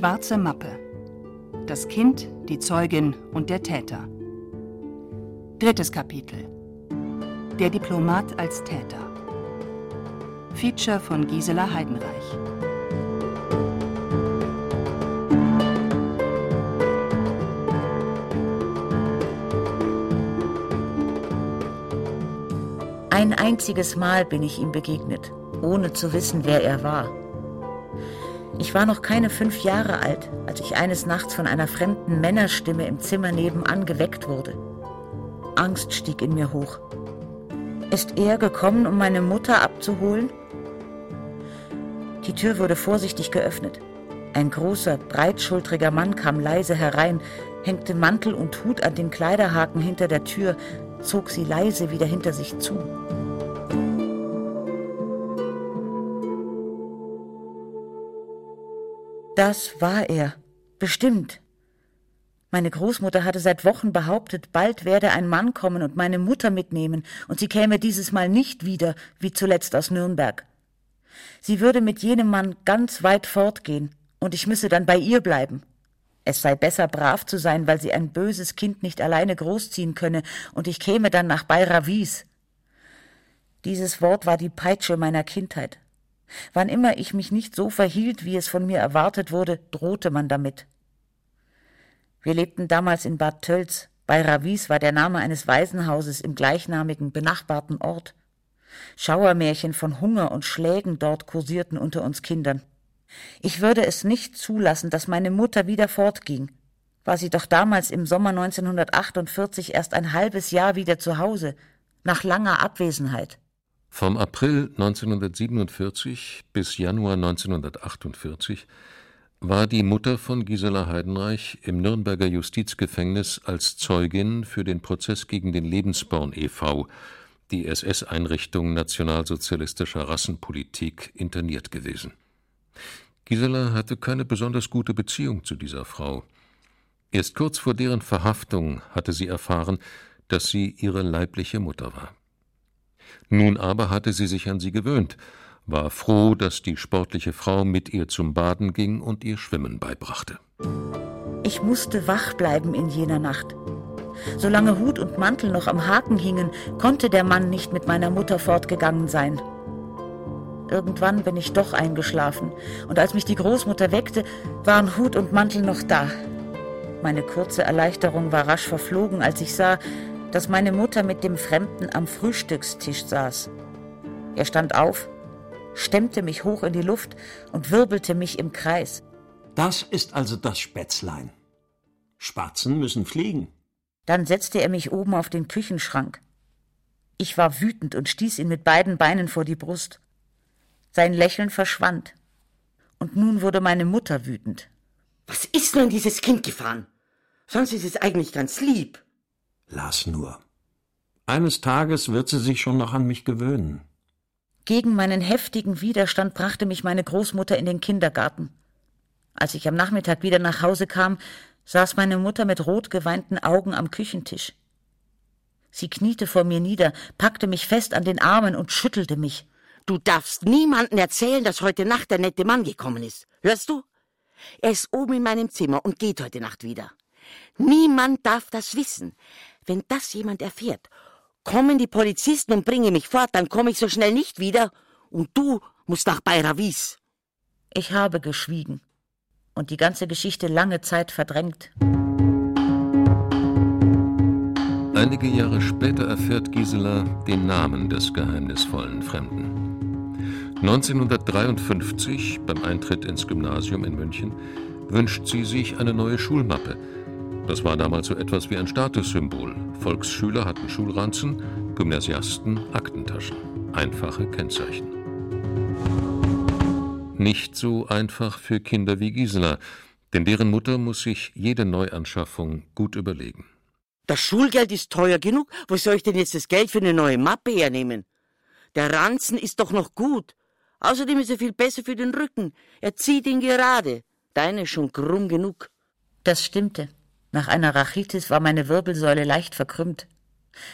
Schwarze Mappe. Das Kind, die Zeugin und der Täter. Drittes Kapitel. Der Diplomat als Täter. Feature von Gisela Heidenreich. Ein einziges Mal bin ich ihm begegnet, ohne zu wissen, wer er war. Ich war noch keine fünf Jahre alt, als ich eines Nachts von einer fremden Männerstimme im Zimmer nebenan geweckt wurde. Angst stieg in mir hoch. Ist er gekommen, um meine Mutter abzuholen? Die Tür wurde vorsichtig geöffnet. Ein großer, breitschultriger Mann kam leise herein, hängte Mantel und Hut an den Kleiderhaken hinter der Tür, zog sie leise wieder hinter sich zu. Das war er, bestimmt. Meine Großmutter hatte seit Wochen behauptet, bald werde ein Mann kommen und meine Mutter mitnehmen, und sie käme dieses Mal nicht wieder, wie zuletzt aus Nürnberg. Sie würde mit jenem Mann ganz weit fortgehen, und ich müsse dann bei ihr bleiben. Es sei besser, brav zu sein, weil sie ein böses Kind nicht alleine großziehen könne, und ich käme dann nach Bayravis. Dieses Wort war die Peitsche meiner Kindheit. Wann immer ich mich nicht so verhielt, wie es von mir erwartet wurde, drohte man damit. Wir lebten damals in Bad Tölz. Bayravis war der Name eines Waisenhauses im gleichnamigen benachbarten Ort. Schauermärchen von Hunger und Schlägen dort kursierten unter uns Kindern. Ich würde es nicht zulassen, dass meine Mutter wieder fortging. War sie doch damals im Sommer 1948 erst ein halbes Jahr wieder zu Hause, nach langer Abwesenheit. Vom April 1947 bis Januar 1948 war die Mutter von Gisela Heidenreich im Nürnberger Justizgefängnis als Zeugin für den Prozess gegen den Lebensborn e.V., die SS-Einrichtung nationalsozialistischer Rassenpolitik, interniert gewesen. Gisela hatte keine besonders gute Beziehung zu dieser Frau. Erst kurz vor deren Verhaftung hatte sie erfahren, dass sie ihre leibliche Mutter war. Nun aber hatte sie sich an sie gewöhnt, war froh, dass die sportliche Frau mit ihr zum Baden ging und ihr Schwimmen beibrachte. Ich musste wach bleiben in jener Nacht. Solange Hut und Mantel noch am Haken hingen, konnte der Mann nicht mit meiner Mutter fortgegangen sein. Irgendwann bin ich doch eingeschlafen, und als mich die Großmutter weckte, waren Hut und Mantel noch da. Meine kurze Erleichterung war rasch verflogen, als ich sah, dass meine Mutter mit dem Fremden am Frühstückstisch saß. Er stand auf, stemmte mich hoch in die Luft und wirbelte mich im Kreis. Das ist also das Spätzlein. Spatzen müssen fliegen. Dann setzte er mich oben auf den Küchenschrank. Ich war wütend und stieß ihn mit beiden Beinen vor die Brust. Sein Lächeln verschwand. Und nun wurde meine Mutter wütend. Was ist nur in dieses Kind gefahren? Sonst ist es eigentlich ganz lieb. Lass nur. Eines Tages wird sie sich schon noch an mich gewöhnen. Gegen meinen heftigen Widerstand brachte mich meine Großmutter in den Kindergarten. Als ich am Nachmittag wieder nach Hause kam, saß meine Mutter mit rot geweinten Augen am Küchentisch. Sie kniete vor mir nieder, packte mich fest an den Armen und schüttelte mich. Du darfst niemanden erzählen, dass heute Nacht der nette Mann gekommen ist. Hörst du? Er ist oben in meinem Zimmer und geht heute Nacht wieder. Niemand darf das wissen. Wenn das jemand erfährt, kommen die Polizisten und bringen mich fort, dann komme ich so schnell nicht wieder und du musst nach Bayravis. Ich habe geschwiegen und die ganze Geschichte lange Zeit verdrängt. Einige Jahre später erfährt Gisela den Namen des geheimnisvollen Fremden. 1953, beim Eintritt ins Gymnasium in München, wünscht sie sich eine neue Schulmappe. Das war damals so etwas wie ein Statussymbol. Volksschüler hatten Schulranzen, Gymnasiasten Aktentaschen. Einfache Kennzeichen. Nicht so einfach für Kinder wie Gisela, Denn deren Mutter muss sich jede Neuanschaffung gut überlegen. Das Schulgeld ist teuer genug. Wo soll ich denn jetzt das Geld für eine neue Mappe hernehmen? Der Ranzen ist doch noch gut. Außerdem ist er viel besser für den Rücken. Er zieht ihn gerade. Deine ist schon krumm genug. Das stimmte. Nach einer Rachitis war meine Wirbelsäule leicht verkrümmt.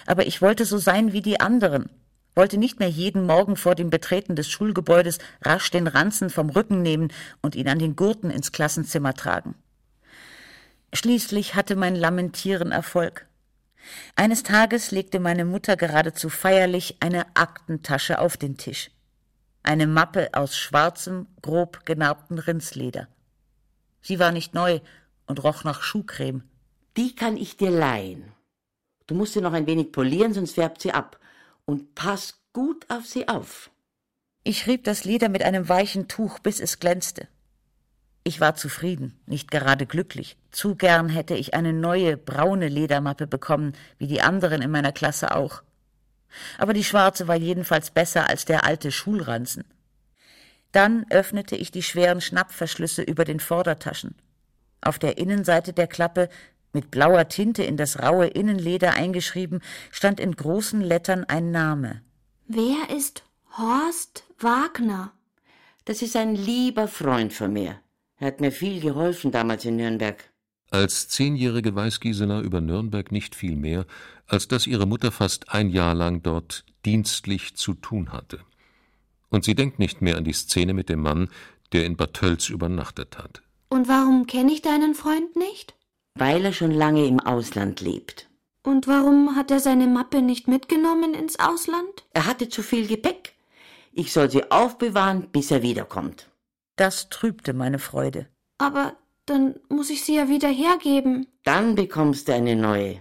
Aber ich wollte so sein wie die anderen, wollte nicht mehr jeden Morgen vor dem Betreten des Schulgebäudes rasch den Ranzen vom Rücken nehmen und ihn an den Gurten ins Klassenzimmer tragen. Schließlich hatte mein Lamentieren Erfolg. Eines Tages legte meine Mutter geradezu feierlich eine Aktentasche auf den Tisch. Eine Mappe aus schwarzem, grob genarbten Rindsleder. Sie war nicht neu und roch nach Schuhcreme. Die kann ich dir leihen. Du musst sie noch ein wenig polieren, sonst färbt sie ab. Und pass gut auf sie auf. Ich rieb das Leder mit einem weichen Tuch, bis es glänzte. Ich war zufrieden, nicht gerade glücklich. Zu gern hätte ich eine neue, braune Ledermappe bekommen, wie die anderen in meiner Klasse auch. Aber die schwarze war jedenfalls besser als der alte Schulranzen. Dann öffnete ich die schweren Schnappverschlüsse über den Vordertaschen. Auf der Innenseite der Klappe mit blauer Tinte in das raue Innenleder eingeschrieben, stand in großen Lettern ein Name. Wer ist Horst Wagner? Das ist ein lieber Freund von mir. Er hat mir viel geholfen damals in Nürnberg. Als Zehnjährige weiß Gisela über Nürnberg nicht viel mehr, als dass ihre Mutter fast ein Jahr lang dort dienstlich zu tun hatte. Und sie denkt nicht mehr an die Szene mit dem Mann, der in Bad Tölz übernachtet hat. Und warum kenne ich deinen Freund nicht? Weil er schon lange im Ausland lebt. Und warum hat er seine Mappe nicht mitgenommen ins Ausland? Er hatte zu viel Gepäck. Ich soll sie aufbewahren, bis er wiederkommt. Das trübte meine Freude. Aber dann muss ich sie ja wieder hergeben. Dann bekommst du eine neue.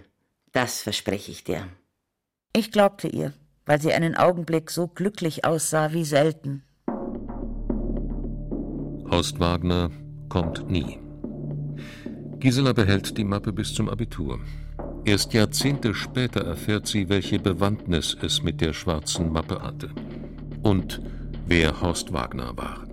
Das verspreche ich dir. Ich glaubte ihr, weil sie einen Augenblick so glücklich aussah wie selten. Horst Wagner kommt nie. Gisela behält die Mappe bis zum Abitur. Erst Jahrzehnte später erfährt sie, welche Bewandtnis es mit der schwarzen Mappe hatte. Und wer Horst Wagner war.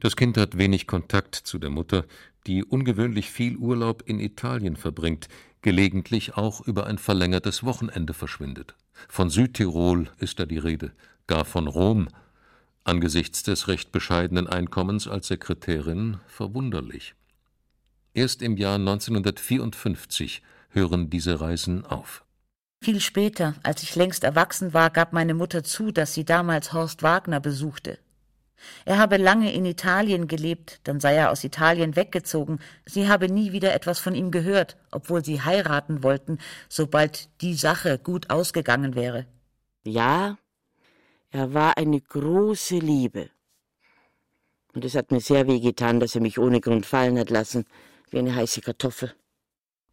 Das Kind hat wenig Kontakt zu der Mutter, die ungewöhnlich viel Urlaub in Italien verbringt, gelegentlich auch über ein verlängertes Wochenende verschwindet. Von Südtirol ist da die Rede, gar von Rom. Angesichts des recht bescheidenen Einkommens als Sekretärin verwunderlich. Erst im Jahr 1954 hören diese Reisen auf. Viel später, als ich längst erwachsen war, gab meine Mutter zu, dass sie damals Horst Wagner besuchte. Er habe lange in Italien gelebt, dann sei er aus Italien weggezogen. Sie habe nie wieder etwas von ihm gehört, obwohl sie heiraten wollten, sobald die Sache gut ausgegangen wäre. Ja, er war eine große Liebe. Und es hat mir sehr weh getan, dass er mich ohne Grund fallen hat lassen, wie eine heiße Kartoffel.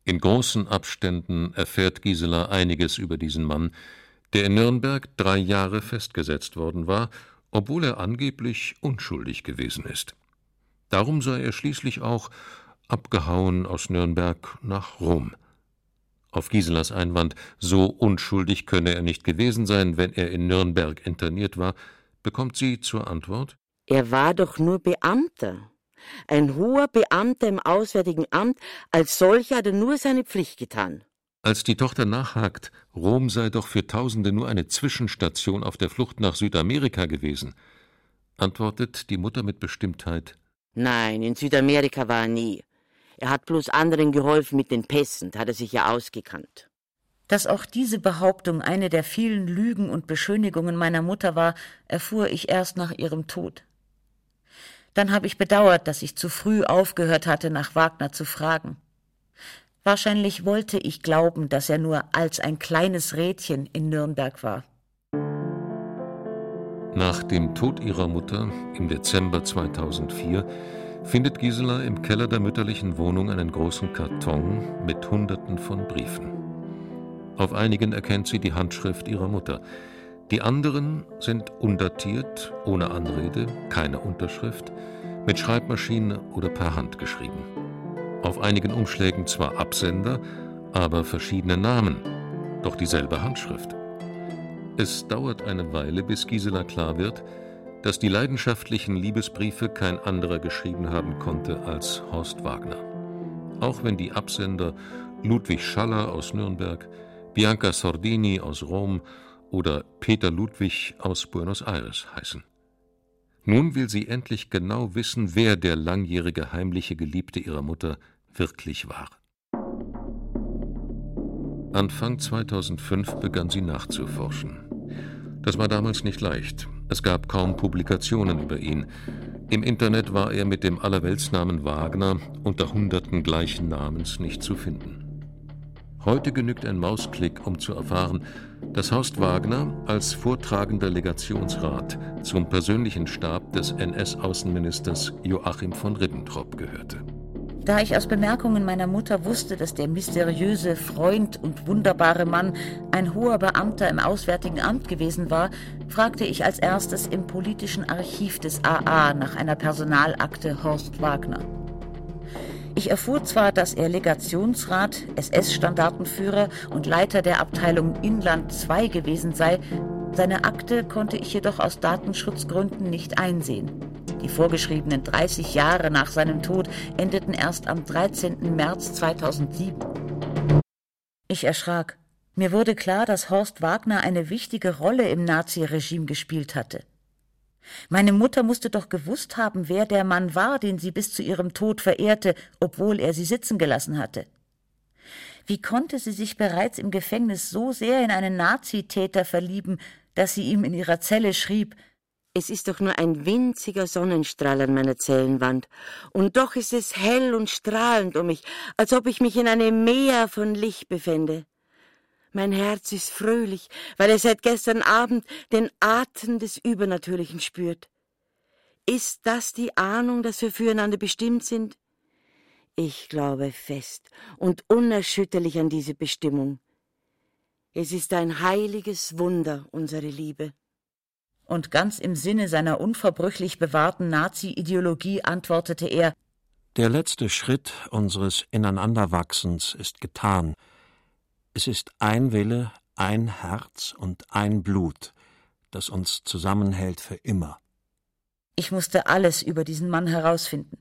In großen Abständen erfährt Gisela einiges über diesen Mann, der in Nürnberg drei Jahre festgesetzt worden war obwohl er angeblich unschuldig gewesen ist. Darum sei er schließlich auch abgehauen aus Nürnberg nach Rom. Auf Giselas Einwand, so unschuldig könne er nicht gewesen sein, wenn er in Nürnberg interniert war, bekommt sie zur Antwort Er war doch nur Beamter. Ein hoher Beamter im Auswärtigen Amt, als solcher hat er nur seine Pflicht getan. Als die Tochter nachhakt, Rom sei doch für Tausende nur eine Zwischenstation auf der Flucht nach Südamerika gewesen, antwortet die Mutter mit Bestimmtheit Nein, in Südamerika war er nie. Er hat bloß anderen geholfen mit den Pässen, da hat er sich ja ausgekannt. Dass auch diese Behauptung eine der vielen Lügen und Beschönigungen meiner Mutter war, erfuhr ich erst nach ihrem Tod. Dann habe ich bedauert, dass ich zu früh aufgehört hatte, nach Wagner zu fragen. Wahrscheinlich wollte ich glauben, dass er nur als ein kleines Rädchen in Nürnberg war. Nach dem Tod ihrer Mutter im Dezember 2004 findet Gisela im Keller der mütterlichen Wohnung einen großen Karton mit Hunderten von Briefen. Auf einigen erkennt sie die Handschrift ihrer Mutter. Die anderen sind undatiert, ohne Anrede, keine Unterschrift, mit Schreibmaschine oder per Hand geschrieben. Auf einigen Umschlägen zwar Absender, aber verschiedene Namen, doch dieselbe Handschrift. Es dauert eine Weile, bis Gisela klar wird, dass die leidenschaftlichen Liebesbriefe kein anderer geschrieben haben konnte als Horst Wagner. Auch wenn die Absender Ludwig Schaller aus Nürnberg, Bianca Sordini aus Rom oder Peter Ludwig aus Buenos Aires heißen. Nun will sie endlich genau wissen, wer der langjährige heimliche Geliebte ihrer Mutter wirklich war. Anfang 2005 begann sie nachzuforschen. Das war damals nicht leicht. Es gab kaum Publikationen über ihn. Im Internet war er mit dem Allerweltsnamen Wagner unter Hunderten gleichen Namens nicht zu finden. Heute genügt ein Mausklick, um zu erfahren, dass Horst Wagner als vortragender Legationsrat zum persönlichen Stab des NS-Außenministers Joachim von Ribbentrop gehörte. Da ich aus Bemerkungen meiner Mutter wusste, dass der mysteriöse Freund und wunderbare Mann ein hoher Beamter im Auswärtigen Amt gewesen war, fragte ich als erstes im politischen Archiv des AA nach einer Personalakte Horst Wagner. Ich erfuhr zwar, dass er Legationsrat, SS-Standartenführer und Leiter der Abteilung Inland II gewesen sei, seine Akte konnte ich jedoch aus Datenschutzgründen nicht einsehen. Die vorgeschriebenen 30 Jahre nach seinem Tod endeten erst am 13. März 2007. Ich erschrak. Mir wurde klar, dass Horst Wagner eine wichtige Rolle im Naziregime gespielt hatte. Meine Mutter musste doch gewusst haben, wer der Mann war, den sie bis zu ihrem Tod verehrte, obwohl er sie sitzen gelassen hatte. Wie konnte sie sich bereits im Gefängnis so sehr in einen Nazitäter verlieben, dass sie ihm in ihrer Zelle schrieb, es ist doch nur ein winziger Sonnenstrahl an meiner Zellenwand, und doch ist es hell und strahlend um mich, als ob ich mich in einem Meer von Licht befände. Mein Herz ist fröhlich, weil es seit gestern Abend den Atem des Übernatürlichen spürt. Ist das die Ahnung, dass wir füreinander bestimmt sind? Ich glaube fest und unerschütterlich an diese Bestimmung. Es ist ein heiliges Wunder, unsere Liebe und ganz im Sinne seiner unverbrüchlich bewahrten Nazi-Ideologie antwortete er Der letzte Schritt unseres Ineinanderwachsens ist getan. Es ist ein Wille, ein Herz und ein Blut, das uns zusammenhält für immer. Ich musste alles über diesen Mann herausfinden.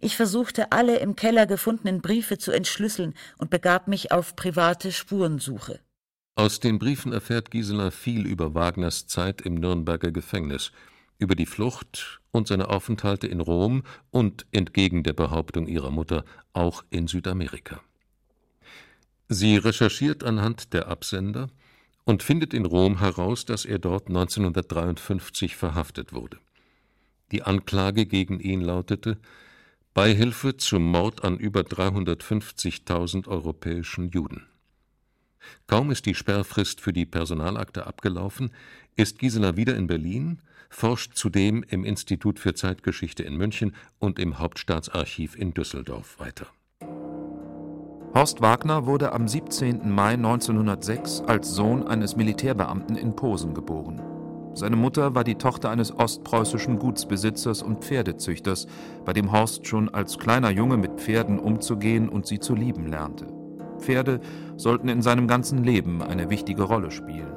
Ich versuchte alle im Keller gefundenen Briefe zu entschlüsseln und begab mich auf private Spurensuche. Aus den Briefen erfährt Gisela viel über Wagners Zeit im Nürnberger Gefängnis, über die Flucht und seine Aufenthalte in Rom und, entgegen der Behauptung ihrer Mutter, auch in Südamerika. Sie recherchiert anhand der Absender und findet in Rom heraus, dass er dort 1953 verhaftet wurde. Die Anklage gegen ihn lautete Beihilfe zum Mord an über 350.000 europäischen Juden. Kaum ist die Sperrfrist für die Personalakte abgelaufen, ist Gisela wieder in Berlin, forscht zudem im Institut für Zeitgeschichte in München und im Hauptstaatsarchiv in Düsseldorf weiter. Horst Wagner wurde am 17. Mai 1906 als Sohn eines Militärbeamten in Posen geboren. Seine Mutter war die Tochter eines ostpreußischen Gutsbesitzers und Pferdezüchters, bei dem Horst schon als kleiner Junge mit Pferden umzugehen und sie zu lieben lernte. Pferde sollten in seinem ganzen Leben eine wichtige Rolle spielen.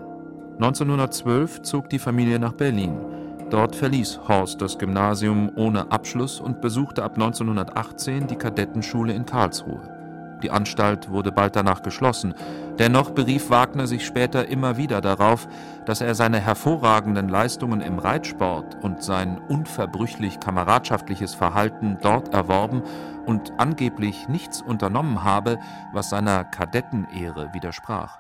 1912 zog die Familie nach Berlin. Dort verließ Horst das Gymnasium ohne Abschluss und besuchte ab 1918 die Kadettenschule in Karlsruhe. Die Anstalt wurde bald danach geschlossen. Dennoch berief Wagner sich später immer wieder darauf, dass er seine hervorragenden Leistungen im Reitsport und sein unverbrüchlich kameradschaftliches Verhalten dort erworben und angeblich nichts unternommen habe, was seiner Kadettenehre widersprach.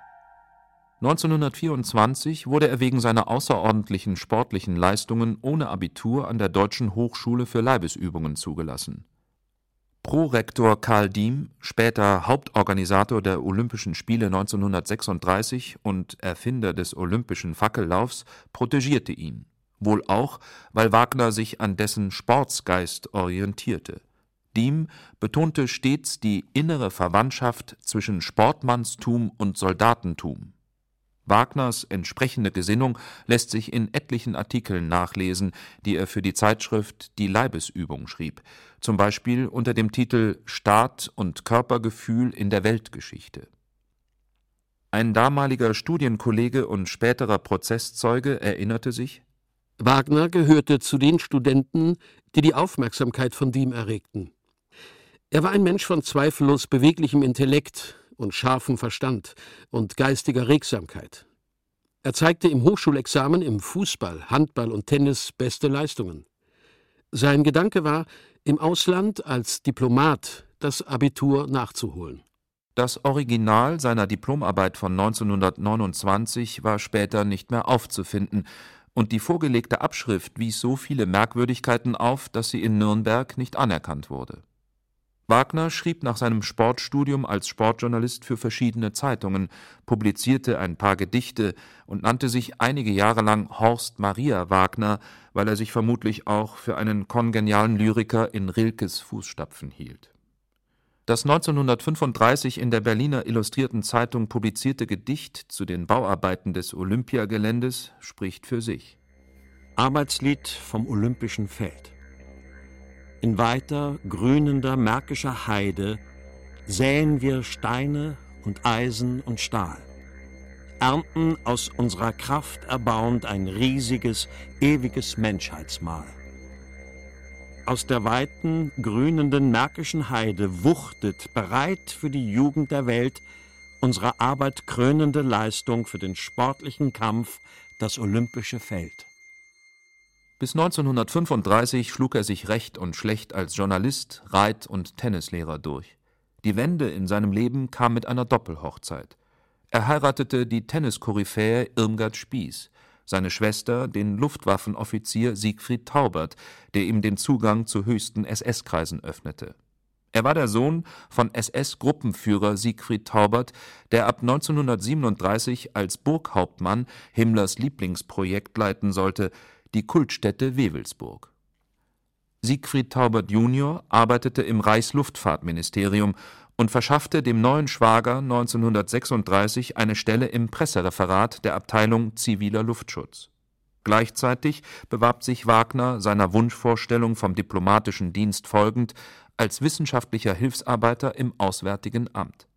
1924 wurde er wegen seiner außerordentlichen sportlichen Leistungen ohne Abitur an der Deutschen Hochschule für Leibesübungen zugelassen Prorektor Karl Diem, später Hauptorganisator der Olympischen Spiele 1936 und Erfinder des Olympischen Fackellaufs, protegierte ihn, wohl auch, weil Wagner sich an dessen Sportsgeist orientierte. Diem betonte stets die innere Verwandtschaft zwischen Sportmannstum und Soldatentum. Wagners entsprechende Gesinnung lässt sich in etlichen Artikeln nachlesen, die er für die Zeitschrift Die Leibesübung schrieb, zum Beispiel unter dem Titel Staat und Körpergefühl in der Weltgeschichte. Ein damaliger Studienkollege und späterer Prozesszeuge erinnerte sich Wagner gehörte zu den Studenten, die die Aufmerksamkeit von Diem erregten. Er war ein Mensch von zweifellos beweglichem Intellekt und scharfem Verstand und geistiger Regsamkeit. Er zeigte im Hochschulexamen im Fußball, Handball und Tennis beste Leistungen. Sein Gedanke war, im Ausland als Diplomat das Abitur nachzuholen. Das Original seiner Diplomarbeit von 1929 war später nicht mehr aufzufinden, und die vorgelegte Abschrift wies so viele Merkwürdigkeiten auf, dass sie in Nürnberg nicht anerkannt wurde. Wagner schrieb nach seinem Sportstudium als Sportjournalist für verschiedene Zeitungen, publizierte ein paar Gedichte und nannte sich einige Jahre lang Horst Maria Wagner, weil er sich vermutlich auch für einen kongenialen Lyriker in Rilkes Fußstapfen hielt. Das 1935 in der Berliner Illustrierten Zeitung publizierte Gedicht zu den Bauarbeiten des Olympiageländes spricht für sich. Arbeitslied vom Olympischen Feld in weiter, grünender märkischer Heide säen wir Steine und Eisen und Stahl, ernten aus unserer Kraft erbauend ein riesiges, ewiges Menschheitsmahl. Aus der weiten, grünenden märkischen Heide wuchtet, bereit für die Jugend der Welt, unsere Arbeit krönende Leistung für den sportlichen Kampf, das olympische Feld. Bis 1935 schlug er sich recht und schlecht als Journalist, Reit und Tennislehrer durch. Die Wende in seinem Leben kam mit einer Doppelhochzeit. Er heiratete die Tenniskoryphäe Irmgard Spieß, seine Schwester den Luftwaffenoffizier Siegfried Taubert, der ihm den Zugang zu höchsten SS-Kreisen öffnete. Er war der Sohn von SS-Gruppenführer Siegfried Taubert, der ab 1937 als Burghauptmann Himmlers Lieblingsprojekt leiten sollte, die Kultstätte Wewelsburg. Siegfried Taubert junior arbeitete im Reichsluftfahrtministerium und verschaffte dem neuen Schwager 1936 eine Stelle im Pressereferat der Abteilung Ziviler Luftschutz. Gleichzeitig bewarb sich Wagner, seiner Wunschvorstellung vom diplomatischen Dienst folgend, als wissenschaftlicher Hilfsarbeiter im Auswärtigen Amt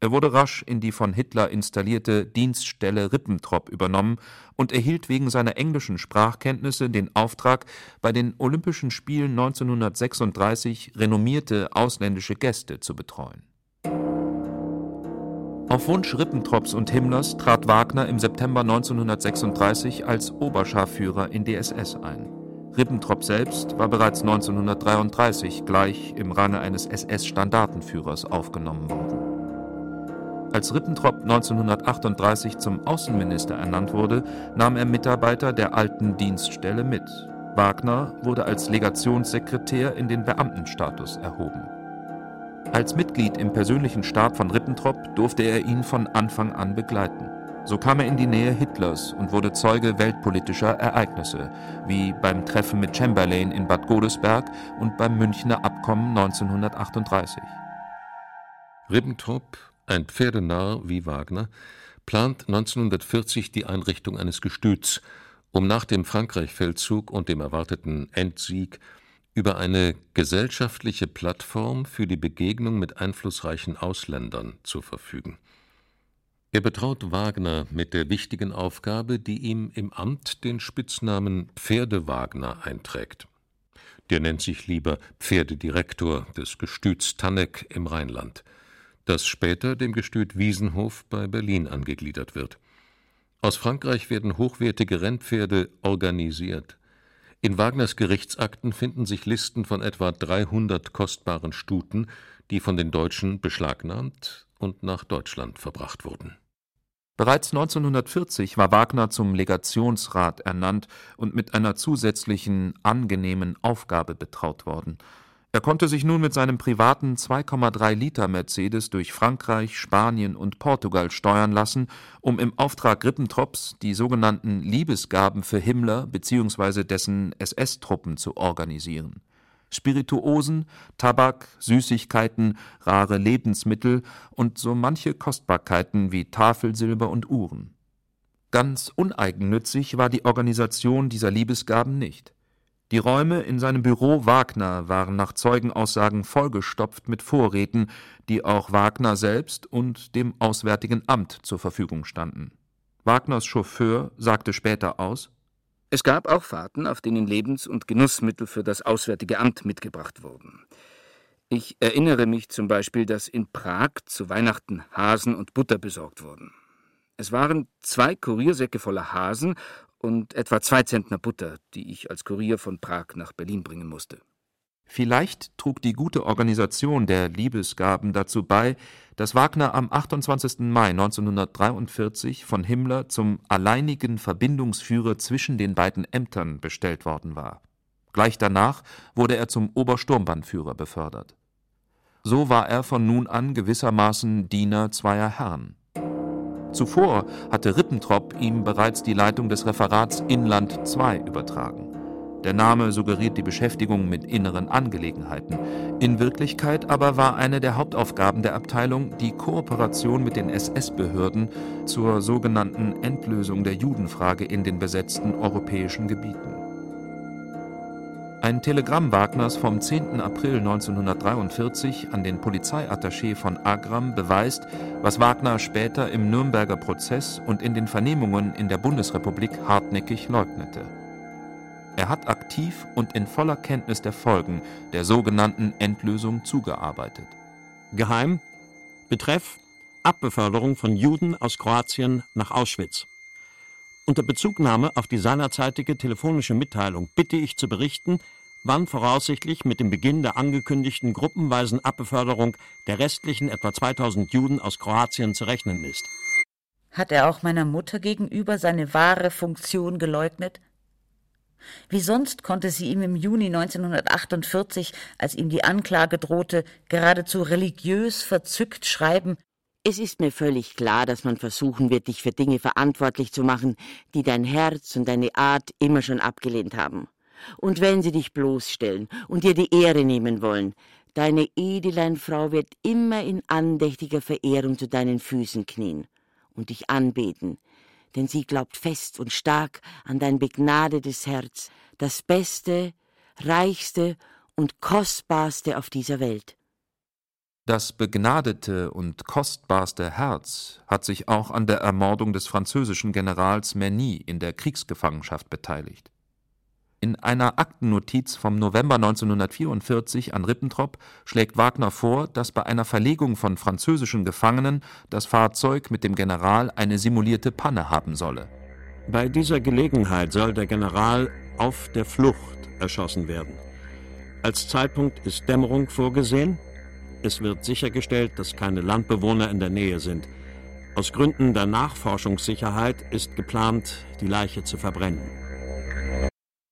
er wurde rasch in die von Hitler installierte Dienststelle Rippentrop übernommen und erhielt wegen seiner englischen Sprachkenntnisse den Auftrag, bei den Olympischen Spielen 1936 renommierte ausländische Gäste zu betreuen. Auf Wunsch Rippentrops und Himmlers trat Wagner im September 1936 als Oberscharführer in DSS ein. Ribbentrop selbst war bereits 1933 gleich im Range eines SS-Standartenführers aufgenommen worden. Als Rippentrop 1938 zum Außenminister ernannt wurde, nahm er Mitarbeiter der alten Dienststelle mit. Wagner wurde als Legationssekretär in den Beamtenstatus erhoben. Als Mitglied im persönlichen Stab von Rippentrop durfte er ihn von Anfang an begleiten. So kam er in die Nähe Hitlers und wurde Zeuge weltpolitischer Ereignisse, wie beim Treffen mit Chamberlain in Bad Godesberg und beim Münchner Abkommen 1938. Ribbentrop ein Pferdenarr wie Wagner plant 1940 die Einrichtung eines Gestüts, um nach dem Frankreich-Feldzug und dem erwarteten Endsieg über eine gesellschaftliche Plattform für die Begegnung mit einflussreichen Ausländern zu verfügen. Er betraut Wagner mit der wichtigen Aufgabe, die ihm im Amt den Spitznamen Pferde-Wagner einträgt. Der nennt sich lieber Pferdedirektor des Gestüts Tanneck im Rheinland das später dem Gestüt Wiesenhof bei Berlin angegliedert wird. Aus Frankreich werden hochwertige Rennpferde organisiert. In Wagners Gerichtsakten finden sich Listen von etwa 300 kostbaren Stuten, die von den Deutschen beschlagnahmt und nach Deutschland verbracht wurden. Bereits 1940 war Wagner zum Legationsrat ernannt und mit einer zusätzlichen angenehmen Aufgabe betraut worden er konnte sich nun mit seinem privaten 2,3 Liter Mercedes durch Frankreich, Spanien und Portugal steuern lassen, um im Auftrag Rippentrops die sogenannten Liebesgaben für Himmler bzw. dessen SS-Truppen zu organisieren. Spirituosen, Tabak, Süßigkeiten, rare Lebensmittel und so manche Kostbarkeiten wie Tafelsilber und Uhren. Ganz uneigennützig war die Organisation dieser Liebesgaben nicht die Räume in seinem Büro Wagner waren nach Zeugenaussagen vollgestopft mit Vorräten, die auch Wagner selbst und dem Auswärtigen Amt zur Verfügung standen. Wagners Chauffeur sagte später aus Es gab auch Fahrten, auf denen Lebens- und Genussmittel für das Auswärtige Amt mitgebracht wurden. Ich erinnere mich zum Beispiel, dass in Prag zu Weihnachten Hasen und Butter besorgt wurden. Es waren zwei Kuriersäcke voller Hasen und etwa zwei Zentner Butter, die ich als Kurier von Prag nach Berlin bringen musste. Vielleicht trug die gute Organisation der Liebesgaben dazu bei, dass Wagner am 28. Mai 1943 von Himmler zum alleinigen Verbindungsführer zwischen den beiden Ämtern bestellt worden war. Gleich danach wurde er zum Obersturmbannführer befördert. So war er von nun an gewissermaßen Diener zweier Herren. Zuvor hatte Rippentrop ihm bereits die Leitung des Referats Inland II übertragen. Der Name suggeriert die Beschäftigung mit inneren Angelegenheiten. In Wirklichkeit aber war eine der Hauptaufgaben der Abteilung die Kooperation mit den SS-Behörden zur sogenannten Endlösung der Judenfrage in den besetzten europäischen Gebieten. Ein Telegramm Wagners vom 10. April 1943 an den Polizeiattaché von Agram beweist, was Wagner später im Nürnberger Prozess und in den Vernehmungen in der Bundesrepublik hartnäckig leugnete. Er hat aktiv und in voller Kenntnis der Folgen der sogenannten Endlösung zugearbeitet. Geheim. Betreff Abbeförderung von Juden aus Kroatien nach Auschwitz. Unter Bezugnahme auf die seinerzeitige telefonische Mitteilung bitte ich zu berichten, wann voraussichtlich mit dem Beginn der angekündigten gruppenweisen Abbeförderung der restlichen etwa 2000 Juden aus Kroatien zu rechnen ist. Hat er auch meiner Mutter gegenüber seine wahre Funktion geleugnet? Wie sonst konnte sie ihm im Juni 1948, als ihm die Anklage drohte, geradezu religiös verzückt schreiben Es ist mir völlig klar, dass man versuchen wird, dich für Dinge verantwortlich zu machen, die dein Herz und deine Art immer schon abgelehnt haben. Und wenn sie dich bloßstellen und dir die Ehre nehmen wollen, deine Edeleinfrau wird immer in andächtiger Verehrung zu deinen Füßen knien und dich anbeten, denn sie glaubt fest und stark an dein begnadetes Herz, das Beste, Reichste und Kostbarste auf dieser Welt. Das begnadete und kostbarste Herz hat sich auch an der Ermordung des französischen Generals Merny in der Kriegsgefangenschaft beteiligt. In einer Aktennotiz vom November 1944 an Rippentrop schlägt Wagner vor, dass bei einer Verlegung von französischen Gefangenen das Fahrzeug mit dem General eine simulierte Panne haben solle. Bei dieser Gelegenheit soll der General auf der Flucht erschossen werden. Als Zeitpunkt ist Dämmerung vorgesehen. Es wird sichergestellt, dass keine Landbewohner in der Nähe sind. Aus Gründen der Nachforschungssicherheit ist geplant, die Leiche zu verbrennen.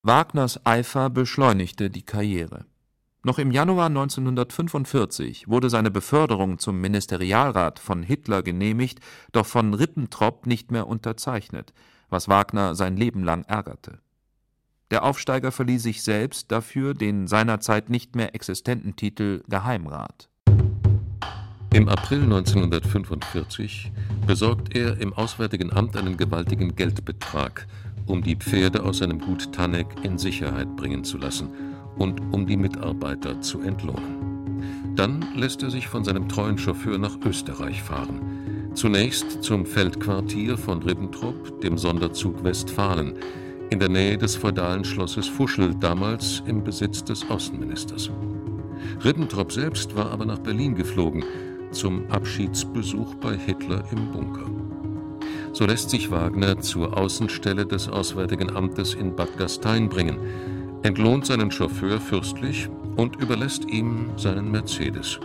Wagners Eifer beschleunigte die Karriere. Noch im Januar 1945 wurde seine Beförderung zum Ministerialrat von Hitler genehmigt, doch von Rippentrop nicht mehr unterzeichnet, was Wagner sein Leben lang ärgerte. Der Aufsteiger verlieh sich selbst dafür den seinerzeit nicht mehr existenten Titel Geheimrat. Im April 1945 besorgt er im Auswärtigen Amt einen gewaltigen Geldbetrag – um die Pferde aus seinem Gut Tannek in Sicherheit bringen zu lassen und um die Mitarbeiter zu entlohnen. Dann lässt er sich von seinem treuen Chauffeur nach Österreich fahren. Zunächst zum Feldquartier von Ribbentrop, dem Sonderzug Westfalen, in der Nähe des feudalen Schlosses Fuschel, damals im Besitz des Außenministers. Ribbentrop selbst war aber nach Berlin geflogen, zum Abschiedsbesuch bei Hitler im Bunker. So lässt sich Wagner zur Außenstelle des Auswärtigen Amtes in Bad Gastein bringen, entlohnt seinen Chauffeur fürstlich und überlässt ihm seinen Mercedes.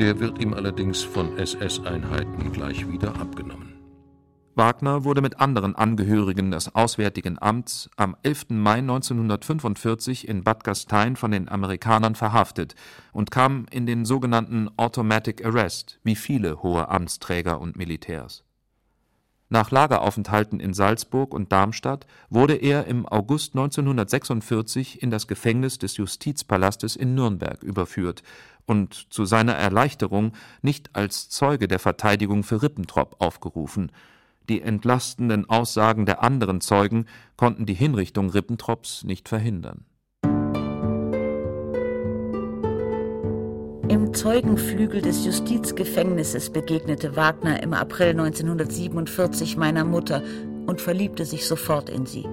Der wird ihm allerdings von SS-Einheiten gleich wieder abgenommen. Wagner wurde mit anderen Angehörigen des Auswärtigen Amts am 11. Mai 1945 in Bad Gastein von den Amerikanern verhaftet und kam in den sogenannten Automatic Arrest, wie viele hohe Amtsträger und Militärs. Nach Lageraufenthalten in Salzburg und Darmstadt wurde er im August 1946 in das Gefängnis des Justizpalastes in Nürnberg überführt und zu seiner Erleichterung nicht als Zeuge der Verteidigung für Rippentrop aufgerufen. Die entlastenden Aussagen der anderen Zeugen konnten die Hinrichtung Rippentrops nicht verhindern Im Zeugenflügel des Justizgefängnisses begegnete Wagner im April 1947 meiner Mutter und verliebte sich sofort in sie.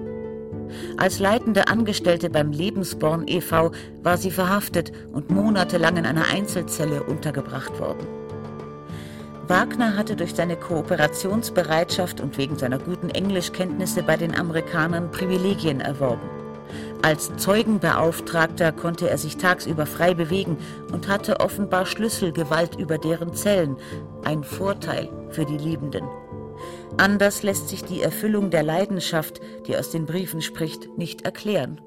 Als leitende Angestellte beim Lebensborn e.V. war sie verhaftet und monatelang in einer Einzelzelle untergebracht worden. Wagner hatte durch seine Kooperationsbereitschaft und wegen seiner guten Englischkenntnisse bei den Amerikanern Privilegien erworben. Als Zeugenbeauftragter konnte er sich tagsüber frei bewegen und hatte offenbar Schlüsselgewalt über deren Zellen, ein Vorteil für die Liebenden. Anders lässt sich die Erfüllung der Leidenschaft, die aus den Briefen spricht, nicht erklären.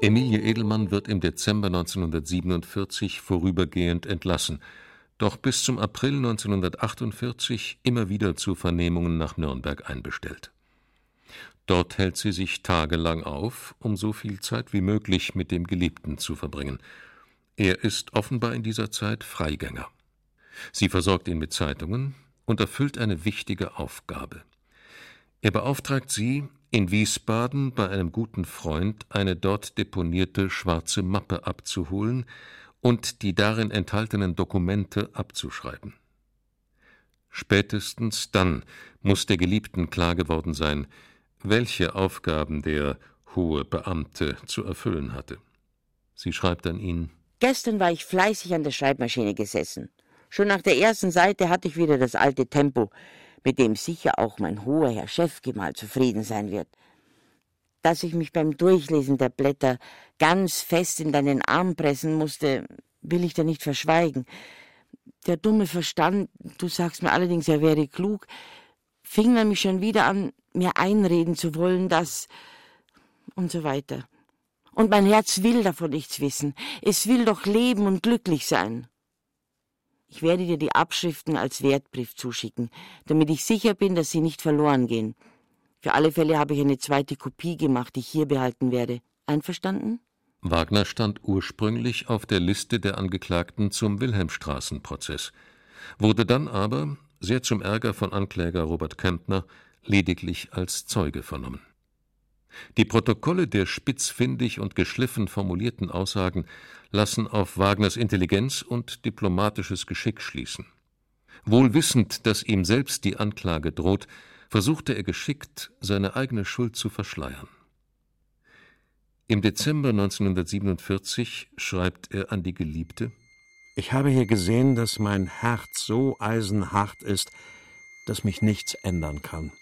Emilie Edelmann wird im Dezember 1947 vorübergehend entlassen, doch bis zum April 1948 immer wieder zu Vernehmungen nach Nürnberg einbestellt. Dort hält sie sich tagelang auf, um so viel Zeit wie möglich mit dem Geliebten zu verbringen. Er ist offenbar in dieser Zeit Freigänger. Sie versorgt ihn mit Zeitungen, und erfüllt eine wichtige Aufgabe. Er beauftragt sie, in Wiesbaden bei einem guten Freund eine dort deponierte schwarze Mappe abzuholen und die darin enthaltenen Dokumente abzuschreiben. Spätestens dann muss der Geliebten klar geworden sein, welche Aufgaben der hohe Beamte zu erfüllen hatte. Sie schreibt an ihn Gestern war ich fleißig an der Schreibmaschine gesessen. Schon nach der ersten Seite hatte ich wieder das alte Tempo, mit dem sicher auch mein hoher Herr Chefgemahl zufrieden sein wird. Dass ich mich beim Durchlesen der Blätter ganz fest in deinen Arm pressen musste, will ich dir nicht verschweigen. Der dumme Verstand, du sagst mir allerdings, er wäre klug, fing nämlich schon wieder an, mir einreden zu wollen, dass und so weiter. Und mein Herz will davon nichts wissen. Es will doch leben und glücklich sein. Ich werde dir die Abschriften als Wertbrief zuschicken, damit ich sicher bin, dass sie nicht verloren gehen. Für alle Fälle habe ich eine zweite Kopie gemacht, die ich hier behalten werde. Einverstanden? Wagner stand ursprünglich auf der Liste der Angeklagten zum Wilhelmstraßenprozess, wurde dann aber, sehr zum Ärger von Ankläger Robert Kempner, lediglich als Zeuge vernommen. Die Protokolle der spitzfindig und geschliffen formulierten Aussagen lassen auf Wagners Intelligenz und diplomatisches Geschick schließen. Wohl wissend, dass ihm selbst die Anklage droht, versuchte er geschickt, seine eigene Schuld zu verschleiern. Im Dezember 1947 schreibt er an die Geliebte Ich habe hier gesehen, dass mein Herz so eisenhart ist, dass mich nichts ändern kann.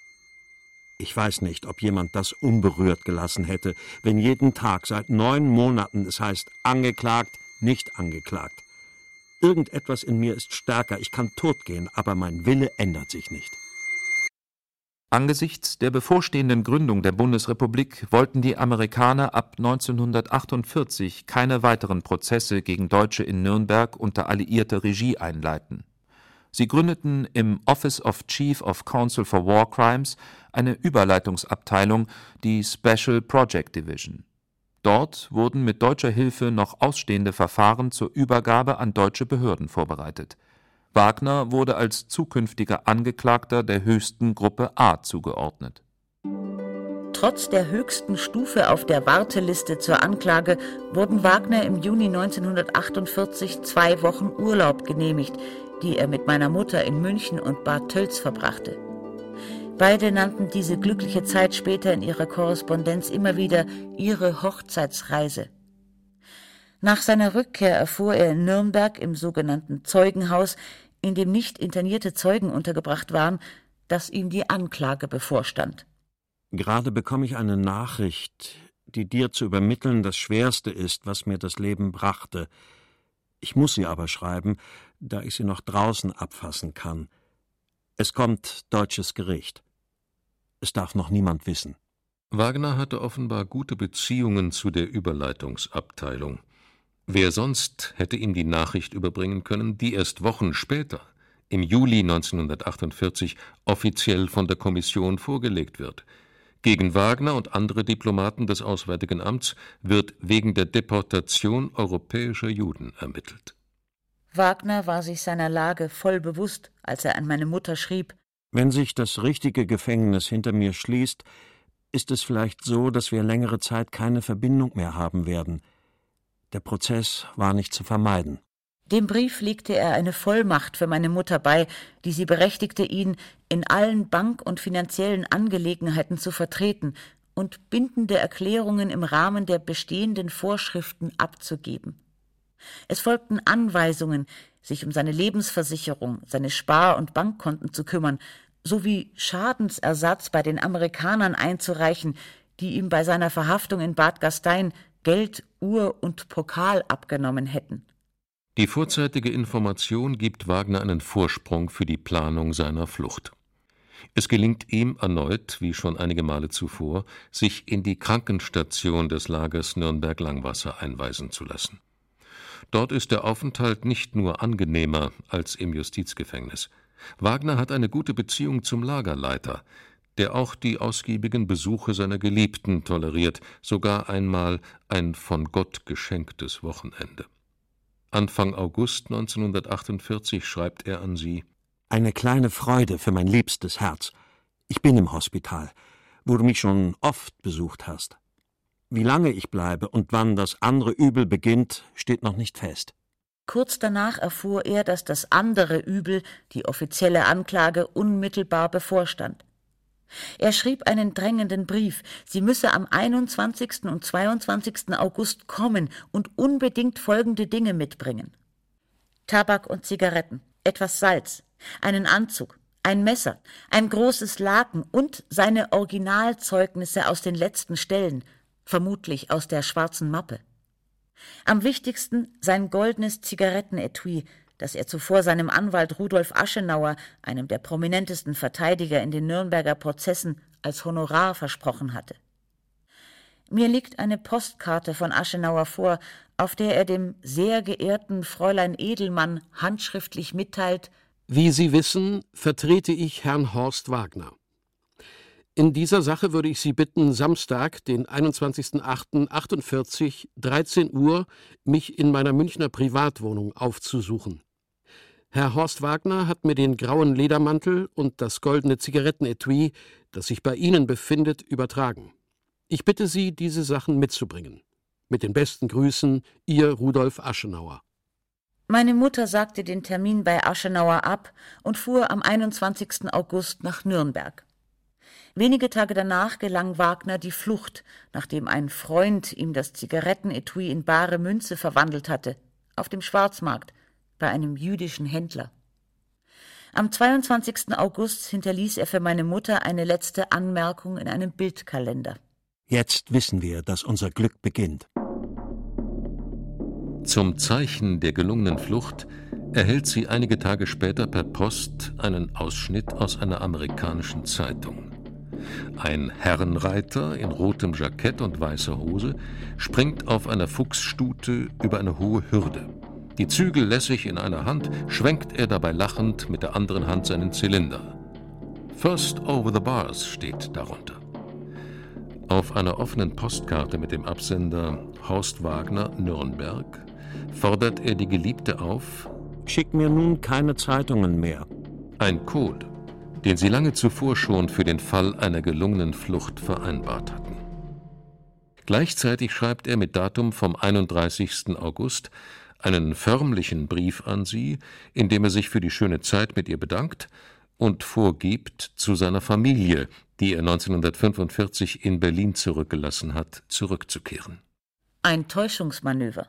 Ich weiß nicht, ob jemand das unberührt gelassen hätte, wenn jeden Tag seit neun Monaten es heißt angeklagt, nicht angeklagt. Irgendetwas in mir ist stärker, ich kann totgehen, aber mein Wille ändert sich nicht. Angesichts der bevorstehenden Gründung der Bundesrepublik wollten die Amerikaner ab 1948 keine weiteren Prozesse gegen Deutsche in Nürnberg unter alliierter Regie einleiten. Sie gründeten im Office of Chief of Counsel for War Crimes eine Überleitungsabteilung, die Special Project Division. Dort wurden mit deutscher Hilfe noch ausstehende Verfahren zur Übergabe an deutsche Behörden vorbereitet. Wagner wurde als zukünftiger Angeklagter der höchsten Gruppe A zugeordnet. Trotz der höchsten Stufe auf der Warteliste zur Anklage wurden Wagner im Juni 1948 zwei Wochen Urlaub genehmigt, die er mit meiner Mutter in München und Bad Tölz verbrachte. Beide nannten diese glückliche Zeit später in ihrer Korrespondenz immer wieder ihre Hochzeitsreise. Nach seiner Rückkehr erfuhr er in Nürnberg im sogenannten Zeugenhaus, in dem nicht internierte Zeugen untergebracht waren, dass ihm die Anklage bevorstand. Gerade bekomme ich eine Nachricht, die dir zu übermitteln das Schwerste ist, was mir das Leben brachte. Ich muss sie aber schreiben, da ich sie noch draußen abfassen kann. Es kommt deutsches Gericht. Es darf noch niemand wissen. Wagner hatte offenbar gute Beziehungen zu der Überleitungsabteilung. Wer sonst hätte ihm die Nachricht überbringen können, die erst Wochen später, im Juli 1948, offiziell von der Kommission vorgelegt wird. Gegen Wagner und andere Diplomaten des Auswärtigen Amts wird wegen der Deportation europäischer Juden ermittelt. Wagner war sich seiner Lage voll bewusst, als er an meine Mutter schrieb Wenn sich das richtige Gefängnis hinter mir schließt, ist es vielleicht so, dass wir längere Zeit keine Verbindung mehr haben werden. Der Prozess war nicht zu vermeiden. Dem Brief legte er eine Vollmacht für meine Mutter bei, die sie berechtigte, ihn in allen bank- und finanziellen Angelegenheiten zu vertreten und bindende Erklärungen im Rahmen der bestehenden Vorschriften abzugeben. Es folgten Anweisungen, sich um seine Lebensversicherung, seine Spar- und Bankkonten zu kümmern, sowie Schadensersatz bei den Amerikanern einzureichen, die ihm bei seiner Verhaftung in Bad Gastein Geld, Uhr und Pokal abgenommen hätten. Die vorzeitige Information gibt Wagner einen Vorsprung für die Planung seiner Flucht. Es gelingt ihm erneut, wie schon einige Male zuvor, sich in die Krankenstation des Lagers Nürnberg-Langwasser einweisen zu lassen. Dort ist der Aufenthalt nicht nur angenehmer als im Justizgefängnis. Wagner hat eine gute Beziehung zum Lagerleiter, der auch die ausgiebigen Besuche seiner Geliebten toleriert, sogar einmal ein von Gott geschenktes Wochenende. Anfang August 1948 schreibt er an sie Eine kleine Freude für mein liebstes Herz. Ich bin im Hospital, wo du mich schon oft besucht hast. Wie lange ich bleibe und wann das andere Übel beginnt, steht noch nicht fest. Kurz danach erfuhr er, dass das andere Übel, die offizielle Anklage, unmittelbar bevorstand. Er schrieb einen drängenden Brief, sie müsse am 21. und 22. August kommen und unbedingt folgende Dinge mitbringen. Tabak und Zigaretten, etwas Salz, einen Anzug, ein Messer, ein großes Laken und seine Originalzeugnisse aus den letzten Stellen, vermutlich aus der schwarzen Mappe. Am wichtigsten sein goldenes Zigarettenetui, das er zuvor seinem Anwalt Rudolf Aschenauer, einem der prominentesten Verteidiger in den Nürnberger Prozessen, als Honorar versprochen hatte. Mir liegt eine Postkarte von Aschenauer vor, auf der er dem sehr geehrten Fräulein Edelmann handschriftlich mitteilt Wie Sie wissen, vertrete ich Herrn Horst Wagner. In dieser Sache würde ich Sie bitten, Samstag, den 21.08.48, 13 Uhr, mich in meiner Münchner Privatwohnung aufzusuchen. Herr Horst Wagner hat mir den grauen Ledermantel und das goldene Zigarettenetui, das sich bei Ihnen befindet, übertragen. Ich bitte Sie, diese Sachen mitzubringen. Mit den besten Grüßen, Ihr Rudolf Aschenauer. Meine Mutter sagte den Termin bei Aschenauer ab und fuhr am 21. August nach Nürnberg. Wenige Tage danach gelang Wagner die Flucht, nachdem ein Freund ihm das Zigarettenetui in bare Münze verwandelt hatte, auf dem Schwarzmarkt, bei einem jüdischen Händler. Am 22. August hinterließ er für meine Mutter eine letzte Anmerkung in einem Bildkalender. Jetzt wissen wir, dass unser Glück beginnt. Zum Zeichen der gelungenen Flucht erhält sie einige Tage später per Post einen Ausschnitt aus einer amerikanischen Zeitung. Ein Herrenreiter in rotem Jackett und weißer Hose springt auf einer Fuchsstute über eine hohe Hürde. Die Zügel lässig in einer Hand, schwenkt er dabei lachend mit der anderen Hand seinen Zylinder. First over the bars steht darunter. Auf einer offenen Postkarte mit dem Absender Horst Wagner, Nürnberg, fordert er die Geliebte auf: Schick mir nun keine Zeitungen mehr. Ein Code, den sie lange zuvor schon für den Fall einer gelungenen Flucht vereinbart hatten. Gleichzeitig schreibt er mit Datum vom 31. August einen förmlichen Brief an sie, in dem er sich für die schöne Zeit mit ihr bedankt und vorgibt, zu seiner Familie, die er 1945 in Berlin zurückgelassen hat, zurückzukehren. Ein Täuschungsmanöver.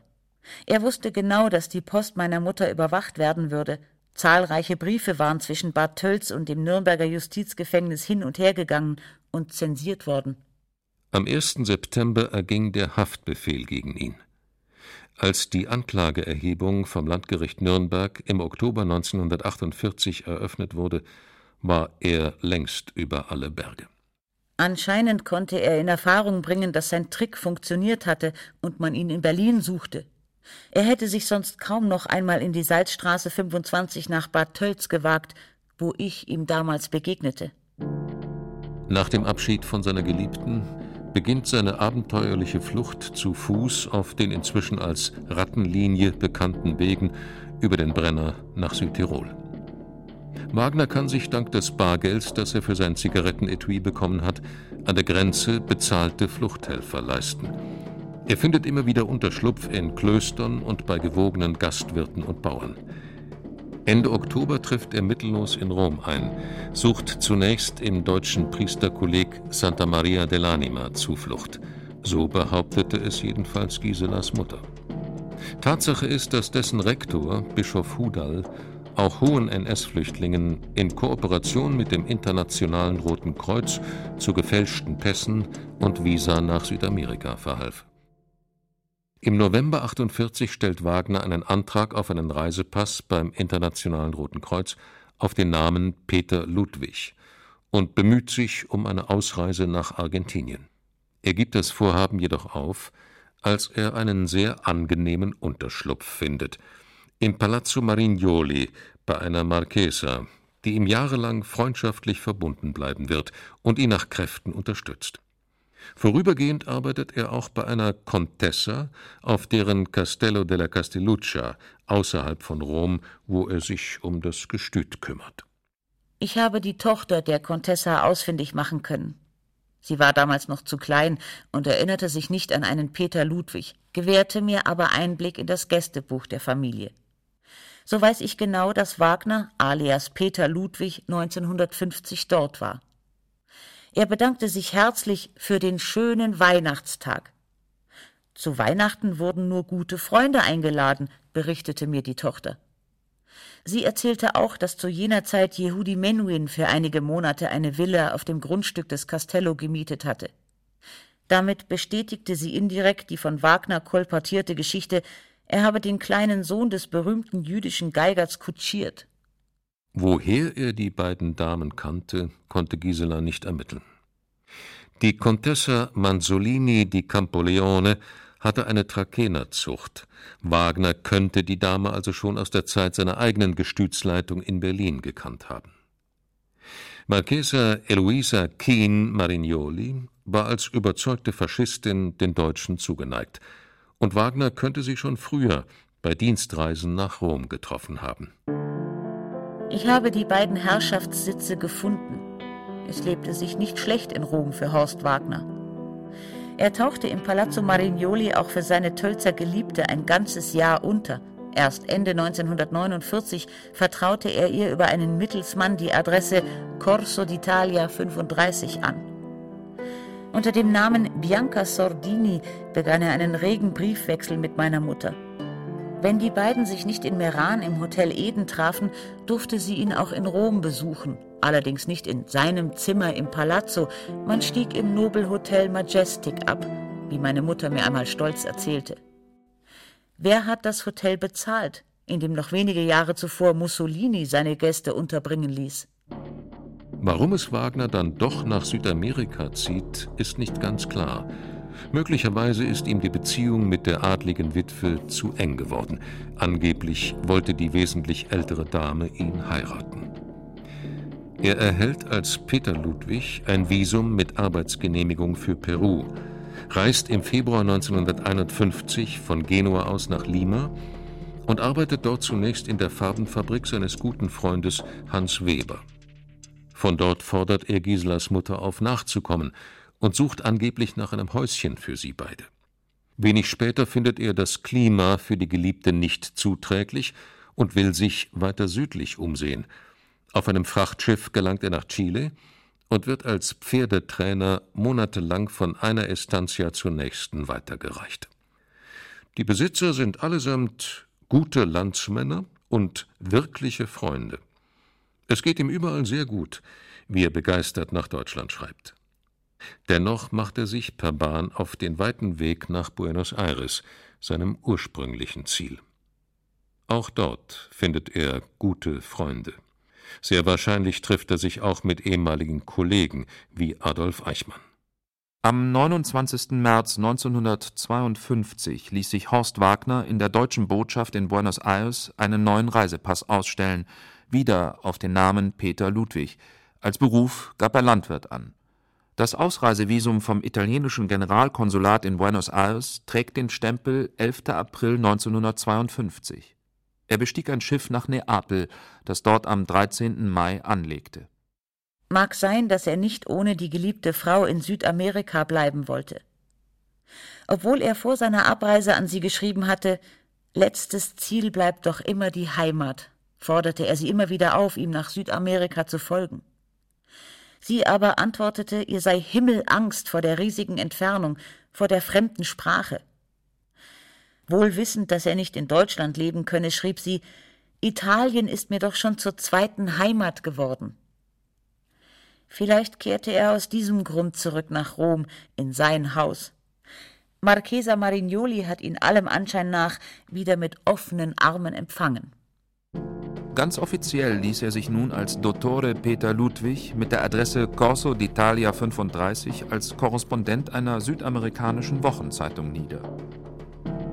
Er wusste genau, dass die Post meiner Mutter überwacht werden würde. Zahlreiche Briefe waren zwischen Bad Tölz und dem Nürnberger Justizgefängnis hin und her gegangen und zensiert worden. Am 1. September erging der Haftbefehl gegen ihn. Als die Anklageerhebung vom Landgericht Nürnberg im Oktober 1948 eröffnet wurde, war er längst über alle Berge. Anscheinend konnte er in Erfahrung bringen, dass sein Trick funktioniert hatte und man ihn in Berlin suchte. Er hätte sich sonst kaum noch einmal in die Salzstraße 25 nach Bad Tölz gewagt, wo ich ihm damals begegnete. Nach dem Abschied von seiner Geliebten beginnt seine abenteuerliche Flucht zu Fuß auf den inzwischen als Rattenlinie bekannten Wegen über den Brenner nach Südtirol. Wagner kann sich dank des Bargelds, das er für sein Zigarettenetui bekommen hat, an der Grenze bezahlte Fluchthelfer leisten. Er findet immer wieder Unterschlupf in Klöstern und bei gewogenen Gastwirten und Bauern. Ende Oktober trifft er mittellos in Rom ein, sucht zunächst im deutschen Priesterkolleg Santa Maria dell'Anima Zuflucht. So behauptete es jedenfalls Giselas Mutter. Tatsache ist, dass dessen Rektor, Bischof Hudal, auch hohen NS-Flüchtlingen in Kooperation mit dem Internationalen Roten Kreuz zu gefälschten Pässen und Visa nach Südamerika verhalf. Im November 48 stellt Wagner einen Antrag auf einen Reisepass beim Internationalen Roten Kreuz auf den Namen Peter Ludwig und bemüht sich um eine Ausreise nach Argentinien. Er gibt das Vorhaben jedoch auf, als er einen sehr angenehmen Unterschlupf findet – im Palazzo Marignoli bei einer Marchesa, die ihm jahrelang freundschaftlich verbunden bleiben wird und ihn nach Kräften unterstützt. Vorübergehend arbeitet er auch bei einer Contessa auf deren Castello della Castelluccia außerhalb von Rom, wo er sich um das Gestüt kümmert. Ich habe die Tochter der Contessa ausfindig machen können. Sie war damals noch zu klein und erinnerte sich nicht an einen Peter Ludwig, gewährte mir aber Einblick in das Gästebuch der Familie so weiß ich genau, dass Wagner alias Peter Ludwig 1950 dort war. Er bedankte sich herzlich für den schönen Weihnachtstag. Zu Weihnachten wurden nur gute Freunde eingeladen, berichtete mir die Tochter. Sie erzählte auch, dass zu jener Zeit Yehudi Menuhin für einige Monate eine Villa auf dem Grundstück des Castello gemietet hatte. Damit bestätigte sie indirekt die von Wagner kolportierte Geschichte, er habe den kleinen Sohn des berühmten jüdischen Geigers kutschiert. Woher er die beiden Damen kannte, konnte Gisela nicht ermitteln. Die Contessa Manzolini di Campoleone hatte eine Trakenerzucht. Wagner könnte die Dame also schon aus der Zeit seiner eigenen Gestütsleitung in Berlin gekannt haben. Marchesa Eloisa Keen Marignoli war als überzeugte Faschistin den Deutschen zugeneigt – und Wagner könnte sie schon früher bei Dienstreisen nach Rom getroffen haben. Ich habe die beiden Herrschaftssitze gefunden. Es lebte sich nicht schlecht in Rom für Horst Wagner. Er tauchte im Palazzo Marignoli auch für seine Tölzer Geliebte ein ganzes Jahr unter. Erst Ende 1949 vertraute er ihr über einen Mittelsmann die Adresse Corso d'Italia 35 an. Unter dem Namen Bianca Sordini begann er einen regen Briefwechsel mit meiner Mutter. Wenn die beiden sich nicht in Meran im Hotel Eden trafen, durfte sie ihn auch in Rom besuchen, allerdings nicht in seinem Zimmer im Palazzo, man stieg im Nobelhotel Majestic ab, wie meine Mutter mir einmal stolz erzählte. Wer hat das Hotel bezahlt, in dem noch wenige Jahre zuvor Mussolini seine Gäste unterbringen ließ? Warum es Wagner dann doch nach Südamerika zieht, ist nicht ganz klar. Möglicherweise ist ihm die Beziehung mit der adligen Witwe zu eng geworden. Angeblich wollte die wesentlich ältere Dame ihn heiraten. Er erhält als Peter Ludwig ein Visum mit Arbeitsgenehmigung für Peru, reist im Februar 1951 von Genua aus nach Lima und arbeitet dort zunächst in der Farbenfabrik seines guten Freundes Hans Weber. Von dort fordert er Giselas Mutter auf, nachzukommen und sucht angeblich nach einem Häuschen für sie beide. Wenig später findet er das Klima für die Geliebte nicht zuträglich und will sich weiter südlich umsehen. Auf einem Frachtschiff gelangt er nach Chile und wird als Pferdetrainer monatelang von einer Estancia zur nächsten weitergereicht. Die Besitzer sind allesamt gute Landsmänner und wirkliche Freunde. Es geht ihm überall sehr gut, wie er begeistert nach Deutschland schreibt. Dennoch macht er sich per Bahn auf den weiten Weg nach Buenos Aires, seinem ursprünglichen Ziel. Auch dort findet er gute Freunde. Sehr wahrscheinlich trifft er sich auch mit ehemaligen Kollegen wie Adolf Eichmann. Am 29. März 1952 ließ sich Horst Wagner in der deutschen Botschaft in Buenos Aires einen neuen Reisepass ausstellen, wieder auf den Namen Peter Ludwig. Als Beruf gab er Landwirt an. Das Ausreisevisum vom italienischen Generalkonsulat in Buenos Aires trägt den Stempel 11. April 1952. Er bestieg ein Schiff nach Neapel, das dort am 13. Mai anlegte. Mag sein, dass er nicht ohne die geliebte Frau in Südamerika bleiben wollte. Obwohl er vor seiner Abreise an sie geschrieben hatte, letztes Ziel bleibt doch immer die Heimat, forderte er sie immer wieder auf, ihm nach Südamerika zu folgen. Sie aber antwortete, ihr sei Himmelangst vor der riesigen Entfernung, vor der fremden Sprache. Wohl wissend, dass er nicht in Deutschland leben könne, schrieb sie, Italien ist mir doch schon zur zweiten Heimat geworden. Vielleicht kehrte er aus diesem Grund zurück nach Rom, in sein Haus. Marchesa Marignoli hat ihn allem Anschein nach wieder mit offenen Armen empfangen. Ganz offiziell ließ er sich nun als Dottore Peter Ludwig mit der Adresse Corso d'Italia 35 als Korrespondent einer südamerikanischen Wochenzeitung nieder.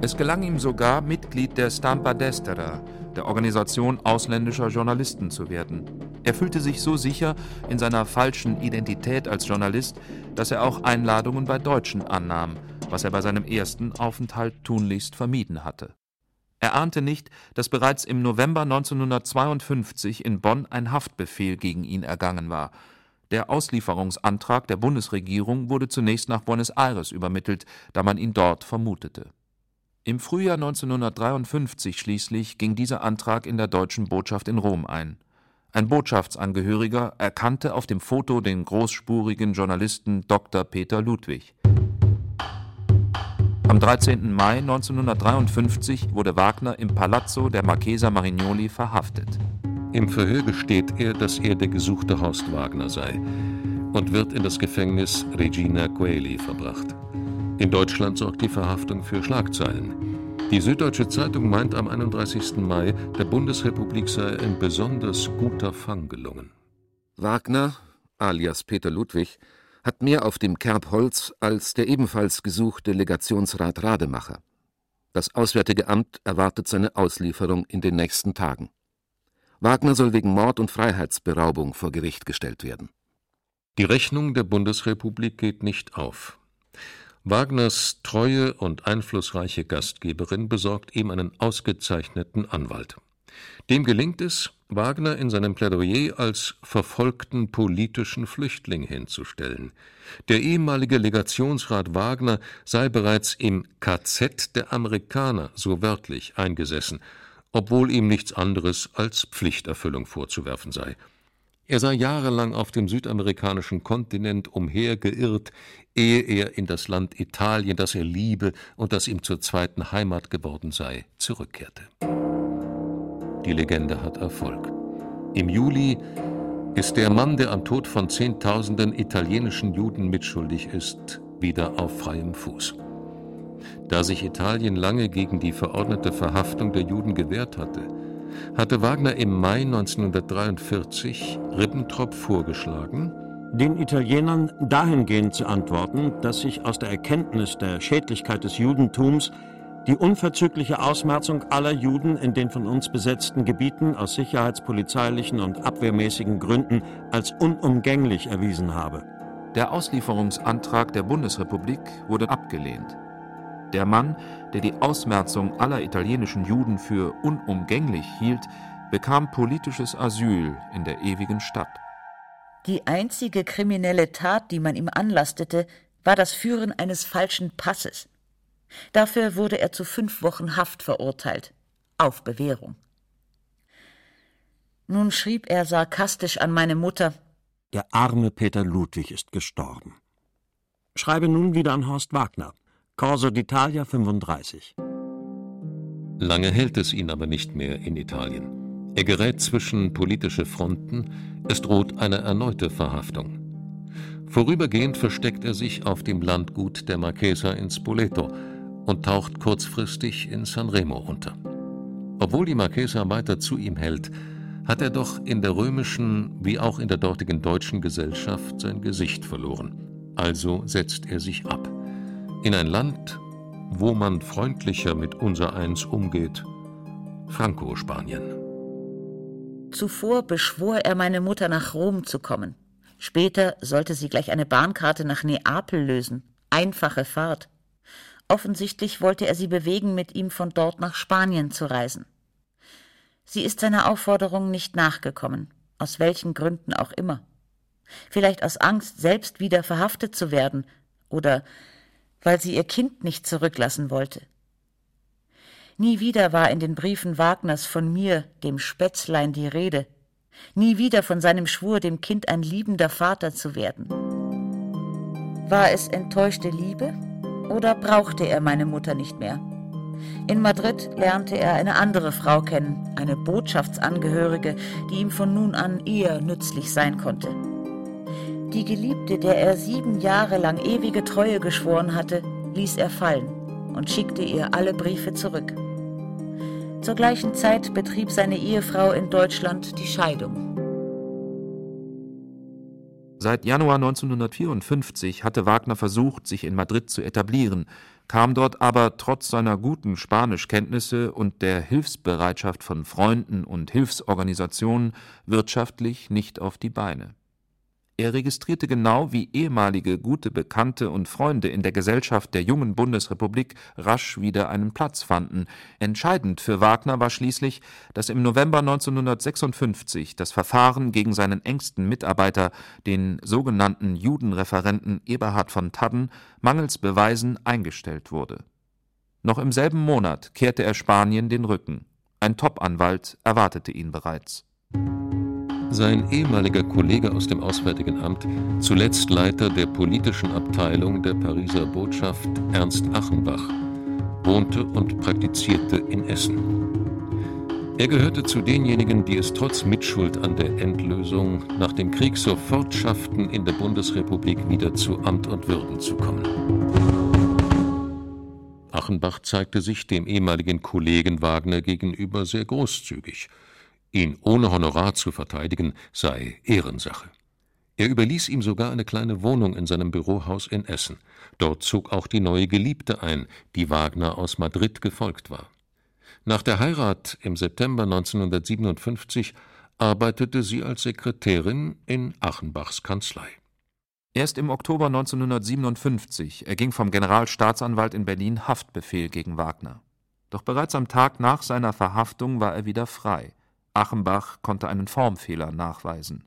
Es gelang ihm sogar, Mitglied der Stampa Destera, der Organisation ausländischer Journalisten, zu werden. Er fühlte sich so sicher in seiner falschen Identität als Journalist, dass er auch Einladungen bei Deutschen annahm, was er bei seinem ersten Aufenthalt tunlichst vermieden hatte. Er ahnte nicht, dass bereits im November 1952 in Bonn ein Haftbefehl gegen ihn ergangen war. Der Auslieferungsantrag der Bundesregierung wurde zunächst nach Buenos Aires übermittelt, da man ihn dort vermutete. Im Frühjahr 1953 schließlich ging dieser Antrag in der deutschen Botschaft in Rom ein. Ein Botschaftsangehöriger erkannte auf dem Foto den großspurigen Journalisten Dr. Peter Ludwig. Am 13. Mai 1953 wurde Wagner im Palazzo der Marchesa Marignoli verhaftet. Im Verhör gesteht er, dass er der gesuchte Horst Wagner sei und wird in das Gefängnis Regina Coeli verbracht. In Deutschland sorgt die Verhaftung für Schlagzeilen. Die Süddeutsche Zeitung meint am 31. Mai, der Bundesrepublik sei ein besonders guter Fang gelungen. Wagner, alias Peter Ludwig, hat mehr auf dem Kerbholz als der ebenfalls gesuchte Legationsrat Rademacher. Das Auswärtige Amt erwartet seine Auslieferung in den nächsten Tagen. Wagner soll wegen Mord und Freiheitsberaubung vor Gericht gestellt werden. Die Rechnung der Bundesrepublik geht nicht auf. Wagners treue und einflussreiche Gastgeberin besorgt ihm einen ausgezeichneten Anwalt. Dem gelingt es, Wagner in seinem Plädoyer als verfolgten politischen Flüchtling hinzustellen. Der ehemalige Legationsrat Wagner sei bereits im KZ der Amerikaner, so wörtlich, eingesessen, obwohl ihm nichts anderes als Pflichterfüllung vorzuwerfen sei. Er sei jahrelang auf dem südamerikanischen Kontinent umhergeirrt, ehe er in das Land Italien, das er liebe und das ihm zur zweiten Heimat geworden sei, zurückkehrte. Die Legende hat Erfolg. Im Juli ist der Mann, der am Tod von Zehntausenden italienischen Juden mitschuldig ist, wieder auf freiem Fuß. Da sich Italien lange gegen die verordnete Verhaftung der Juden gewehrt hatte, hatte Wagner im Mai 1943 Ribbentrop vorgeschlagen, den Italienern dahingehend zu antworten, dass sich aus der Erkenntnis der Schädlichkeit des Judentums die unverzügliche Ausmerzung aller Juden in den von uns besetzten Gebieten aus sicherheitspolizeilichen und abwehrmäßigen Gründen als unumgänglich erwiesen habe. Der Auslieferungsantrag der Bundesrepublik wurde abgelehnt. Der Mann, der die Ausmerzung aller italienischen Juden für unumgänglich hielt, bekam politisches Asyl in der ewigen Stadt. Die einzige kriminelle Tat, die man ihm anlastete, war das Führen eines falschen Passes. Dafür wurde er zu fünf Wochen Haft verurteilt, auf Bewährung. Nun schrieb er sarkastisch an meine Mutter Der arme Peter Ludwig ist gestorben. Schreibe nun wieder an Horst Wagner, Corso d'Italia 35. Lange hält es ihn aber nicht mehr in Italien. Er gerät zwischen politische Fronten, es droht eine erneute Verhaftung. Vorübergehend versteckt er sich auf dem Landgut der Marchesa in Spoleto und taucht kurzfristig in Sanremo unter. Obwohl die Marchesa weiter zu ihm hält, hat er doch in der römischen wie auch in der dortigen deutschen Gesellschaft sein Gesicht verloren. Also setzt er sich ab. In ein Land, wo man freundlicher mit unsereins umgeht, Franco-Spanien. Zuvor beschwor er meine Mutter nach Rom zu kommen. Später sollte sie gleich eine Bahnkarte nach Neapel lösen. Einfache Fahrt. Offensichtlich wollte er sie bewegen, mit ihm von dort nach Spanien zu reisen. Sie ist seiner Aufforderung nicht nachgekommen, aus welchen Gründen auch immer. Vielleicht aus Angst, selbst wieder verhaftet zu werden, oder weil sie ihr Kind nicht zurücklassen wollte. Nie wieder war in den Briefen Wagners von mir, dem Spätzlein, die Rede. Nie wieder von seinem Schwur, dem Kind ein liebender Vater zu werden. War es enttäuschte Liebe oder brauchte er meine Mutter nicht mehr? In Madrid lernte er eine andere Frau kennen, eine Botschaftsangehörige, die ihm von nun an eher nützlich sein konnte. Die Geliebte, der er sieben Jahre lang ewige Treue geschworen hatte, ließ er fallen und schickte ihr alle Briefe zurück. Zur gleichen Zeit betrieb seine Ehefrau in Deutschland die Scheidung. Seit Januar 1954 hatte Wagner versucht, sich in Madrid zu etablieren, kam dort aber trotz seiner guten Spanischkenntnisse und der Hilfsbereitschaft von Freunden und Hilfsorganisationen wirtschaftlich nicht auf die Beine er registrierte genau, wie ehemalige gute Bekannte und Freunde in der Gesellschaft der jungen Bundesrepublik rasch wieder einen Platz fanden. Entscheidend für Wagner war schließlich, dass im November 1956 das Verfahren gegen seinen engsten Mitarbeiter, den sogenannten Judenreferenten Eberhard von Tadden, mangels Beweisen eingestellt wurde. Noch im selben Monat kehrte er Spanien den Rücken. Ein Top-Anwalt erwartete ihn bereits sein ehemaliger Kollege aus dem Auswärtigen Amt, zuletzt Leiter der politischen Abteilung der Pariser Botschaft Ernst Achenbach, wohnte und praktizierte in Essen. Er gehörte zu denjenigen, die es trotz Mitschuld an der Endlösung nach dem Krieg sofort schafften, in der Bundesrepublik wieder zu Amt und Würden zu kommen. Achenbach zeigte sich dem ehemaligen Kollegen Wagner gegenüber sehr großzügig – Ihn ohne Honorar zu verteidigen, sei Ehrensache. Er überließ ihm sogar eine kleine Wohnung in seinem Bürohaus in Essen. Dort zog auch die neue Geliebte ein, die Wagner aus Madrid gefolgt war. Nach der Heirat im September 1957 arbeitete sie als Sekretärin in Achenbachs Kanzlei. Erst im Oktober 1957 erging vom Generalstaatsanwalt in Berlin Haftbefehl gegen Wagner. Doch bereits am Tag nach seiner Verhaftung war er wieder frei. Achenbach konnte einen Formfehler nachweisen.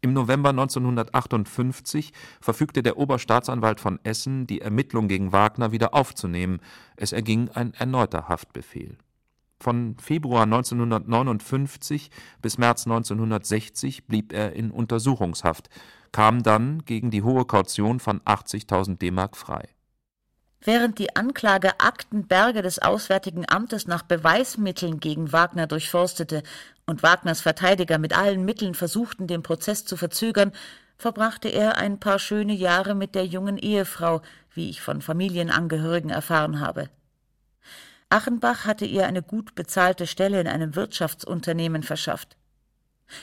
Im November 1958 verfügte der Oberstaatsanwalt von Essen, die Ermittlung gegen Wagner wieder aufzunehmen. Es erging ein erneuter Haftbefehl. Von Februar 1959 bis März 1960 blieb er in Untersuchungshaft, kam dann gegen die hohe Kaution von 80.000 D-Mark frei Während die Anklage Aktenberge des Auswärtigen Amtes nach Beweismitteln gegen Wagner durchforstete und Wagners Verteidiger mit allen Mitteln versuchten, den Prozess zu verzögern, verbrachte er ein paar schöne Jahre mit der jungen Ehefrau, wie ich von Familienangehörigen erfahren habe. Achenbach hatte ihr eine gut bezahlte Stelle in einem Wirtschaftsunternehmen verschafft.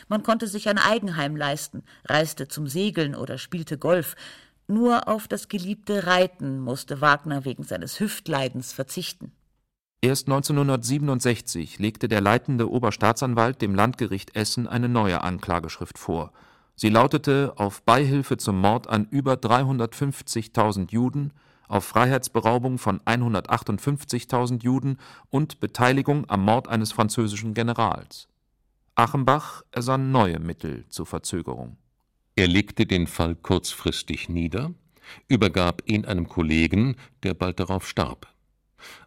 Man konnte sich ein Eigenheim leisten, reiste zum Segeln oder spielte Golf, nur auf das geliebte Reiten musste Wagner wegen seines Hüftleidens verzichten. Erst 1967 legte der leitende Oberstaatsanwalt dem Landgericht Essen eine neue Anklageschrift vor. Sie lautete auf Beihilfe zum Mord an über 350.000 Juden, auf Freiheitsberaubung von 158.000 Juden und Beteiligung am Mord eines französischen Generals. Achenbach ersann neue Mittel zur Verzögerung. Er legte den Fall kurzfristig nieder, übergab ihn einem Kollegen, der bald darauf starb.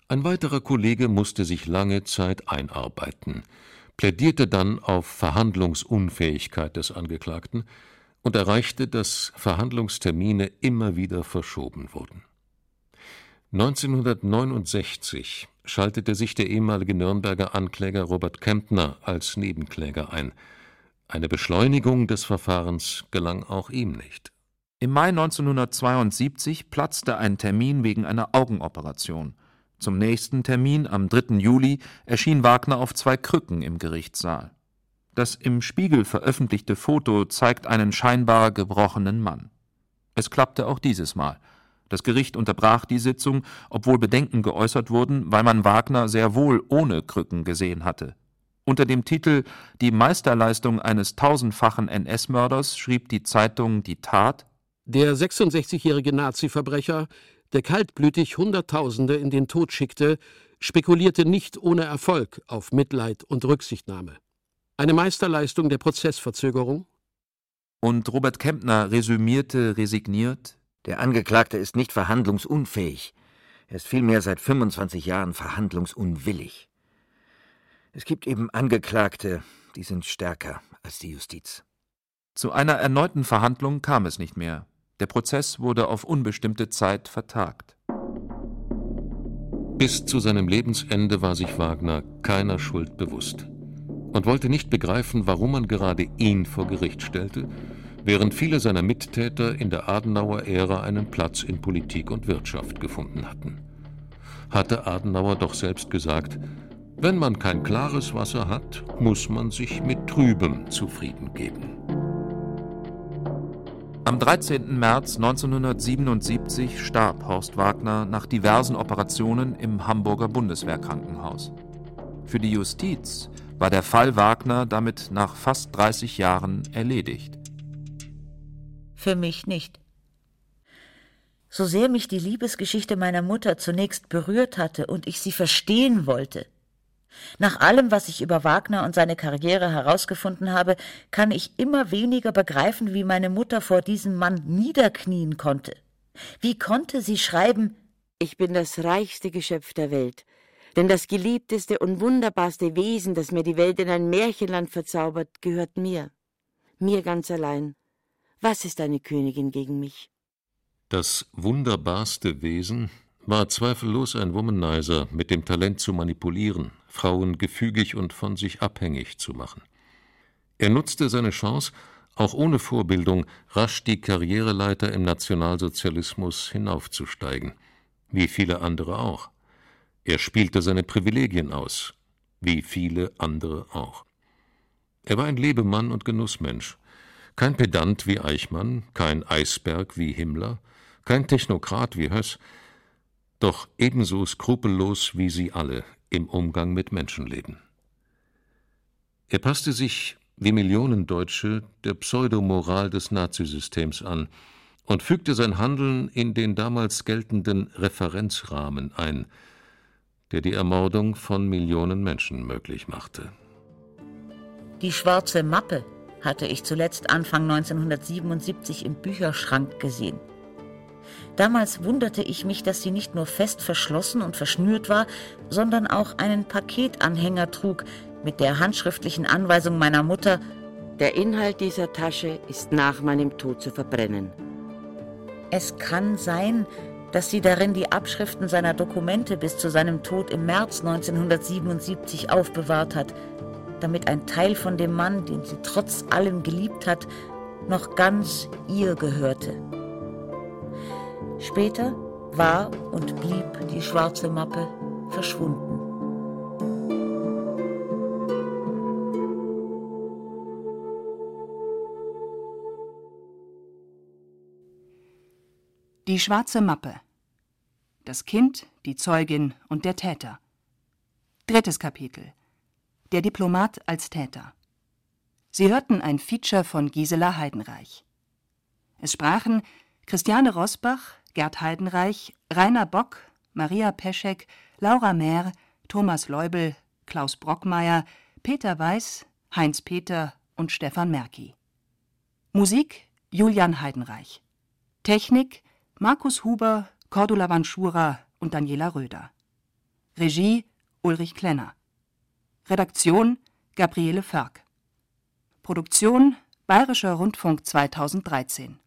Ein weiterer Kollege musste sich lange Zeit einarbeiten, plädierte dann auf Verhandlungsunfähigkeit des Angeklagten und erreichte, dass Verhandlungstermine immer wieder verschoben wurden. 1969 schaltete sich der ehemalige Nürnberger Ankläger Robert Kempner als Nebenkläger ein eine Beschleunigung des Verfahrens gelang auch ihm nicht. Im Mai 1972 platzte ein Termin wegen einer Augenoperation. Zum nächsten Termin, am 3. Juli, erschien Wagner auf zwei Krücken im Gerichtssaal. Das im Spiegel veröffentlichte Foto zeigt einen scheinbar gebrochenen Mann. Es klappte auch dieses Mal. Das Gericht unterbrach die Sitzung, obwohl Bedenken geäußert wurden, weil man Wagner sehr wohl ohne Krücken gesehen hatte. Unter dem Titel Die Meisterleistung eines tausendfachen NS-Mörders schrieb die Zeitung Die Tat Der 66-jährige Nazi-Verbrecher, der kaltblütig Hunderttausende in den Tod schickte, spekulierte nicht ohne Erfolg auf Mitleid und Rücksichtnahme. Eine Meisterleistung der Prozessverzögerung? Und Robert Kempner resümierte resigniert Der Angeklagte ist nicht verhandlungsunfähig. Er ist vielmehr seit 25 Jahren verhandlungsunwillig. Es gibt eben Angeklagte, die sind stärker als die Justiz. Zu einer erneuten Verhandlung kam es nicht mehr. Der Prozess wurde auf unbestimmte Zeit vertagt. Bis zu seinem Lebensende war sich Wagner keiner Schuld bewusst und wollte nicht begreifen, warum man gerade ihn vor Gericht stellte, während viele seiner Mittäter in der Adenauer-Ära einen Platz in Politik und Wirtschaft gefunden hatten. Hatte Adenauer doch selbst gesagt, wenn man kein klares Wasser hat, muss man sich mit Trübem zufrieden geben. Am 13. März 1977 starb Horst Wagner nach diversen Operationen im Hamburger Bundeswehrkrankenhaus. Für die Justiz war der Fall Wagner damit nach fast 30 Jahren erledigt. Für mich nicht. So sehr mich die Liebesgeschichte meiner Mutter zunächst berührt hatte und ich sie verstehen wollte, nach allem, was ich über Wagner und seine Karriere herausgefunden habe, kann ich immer weniger begreifen, wie meine Mutter vor diesem Mann niederknien konnte. Wie konnte sie schreiben Ich bin das reichste Geschöpf der Welt, denn das geliebteste und wunderbarste Wesen, das mir die Welt in ein Märchenland verzaubert, gehört mir. Mir ganz allein. Was ist eine Königin gegen mich? Das wunderbarste Wesen war zweifellos ein Womanizer mit dem Talent zu manipulieren, Frauen gefügig und von sich abhängig zu machen. Er nutzte seine Chance, auch ohne Vorbildung rasch die Karriereleiter im Nationalsozialismus hinaufzusteigen, wie viele andere auch. Er spielte seine Privilegien aus, wie viele andere auch. Er war ein Lebemann und Genussmensch, kein Pedant wie Eichmann, kein Eisberg wie Himmler, kein Technokrat wie Höss, doch ebenso skrupellos wie sie alle im Umgang mit Menschenleben. Er passte sich, wie Millionen Deutsche, der Pseudomoral des Nazisystems an und fügte sein Handeln in den damals geltenden Referenzrahmen ein, der die Ermordung von Millionen Menschen möglich machte. Die schwarze Mappe hatte ich zuletzt Anfang 1977 im Bücherschrank gesehen. Damals wunderte ich mich, dass sie nicht nur fest verschlossen und verschnürt war, sondern auch einen Paketanhänger trug mit der handschriftlichen Anweisung meiner Mutter Der Inhalt dieser Tasche ist nach meinem Tod zu verbrennen. Es kann sein, dass sie darin die Abschriften seiner Dokumente bis zu seinem Tod im März 1977 aufbewahrt hat, damit ein Teil von dem Mann, den sie trotz allem geliebt hat, noch ganz ihr gehörte. Später war und blieb die schwarze Mappe verschwunden. Die schwarze Mappe. Das Kind, die Zeugin und der Täter. Drittes Kapitel. Der Diplomat als Täter. Sie hörten ein Feature von Gisela Heidenreich. Es sprachen Christiane Rosbach, Gerd Heidenreich, Rainer Bock, Maria Peschek, Laura Mehr, Thomas Leubel, Klaus Brockmeier, Peter Weiß, Heinz Peter und Stefan Merki. Musik Julian Heidenreich. Technik Markus Huber, Cordula Vanschura und Daniela Röder. Regie Ulrich Klenner. Redaktion Gabriele Förk. Produktion Bayerischer Rundfunk 2013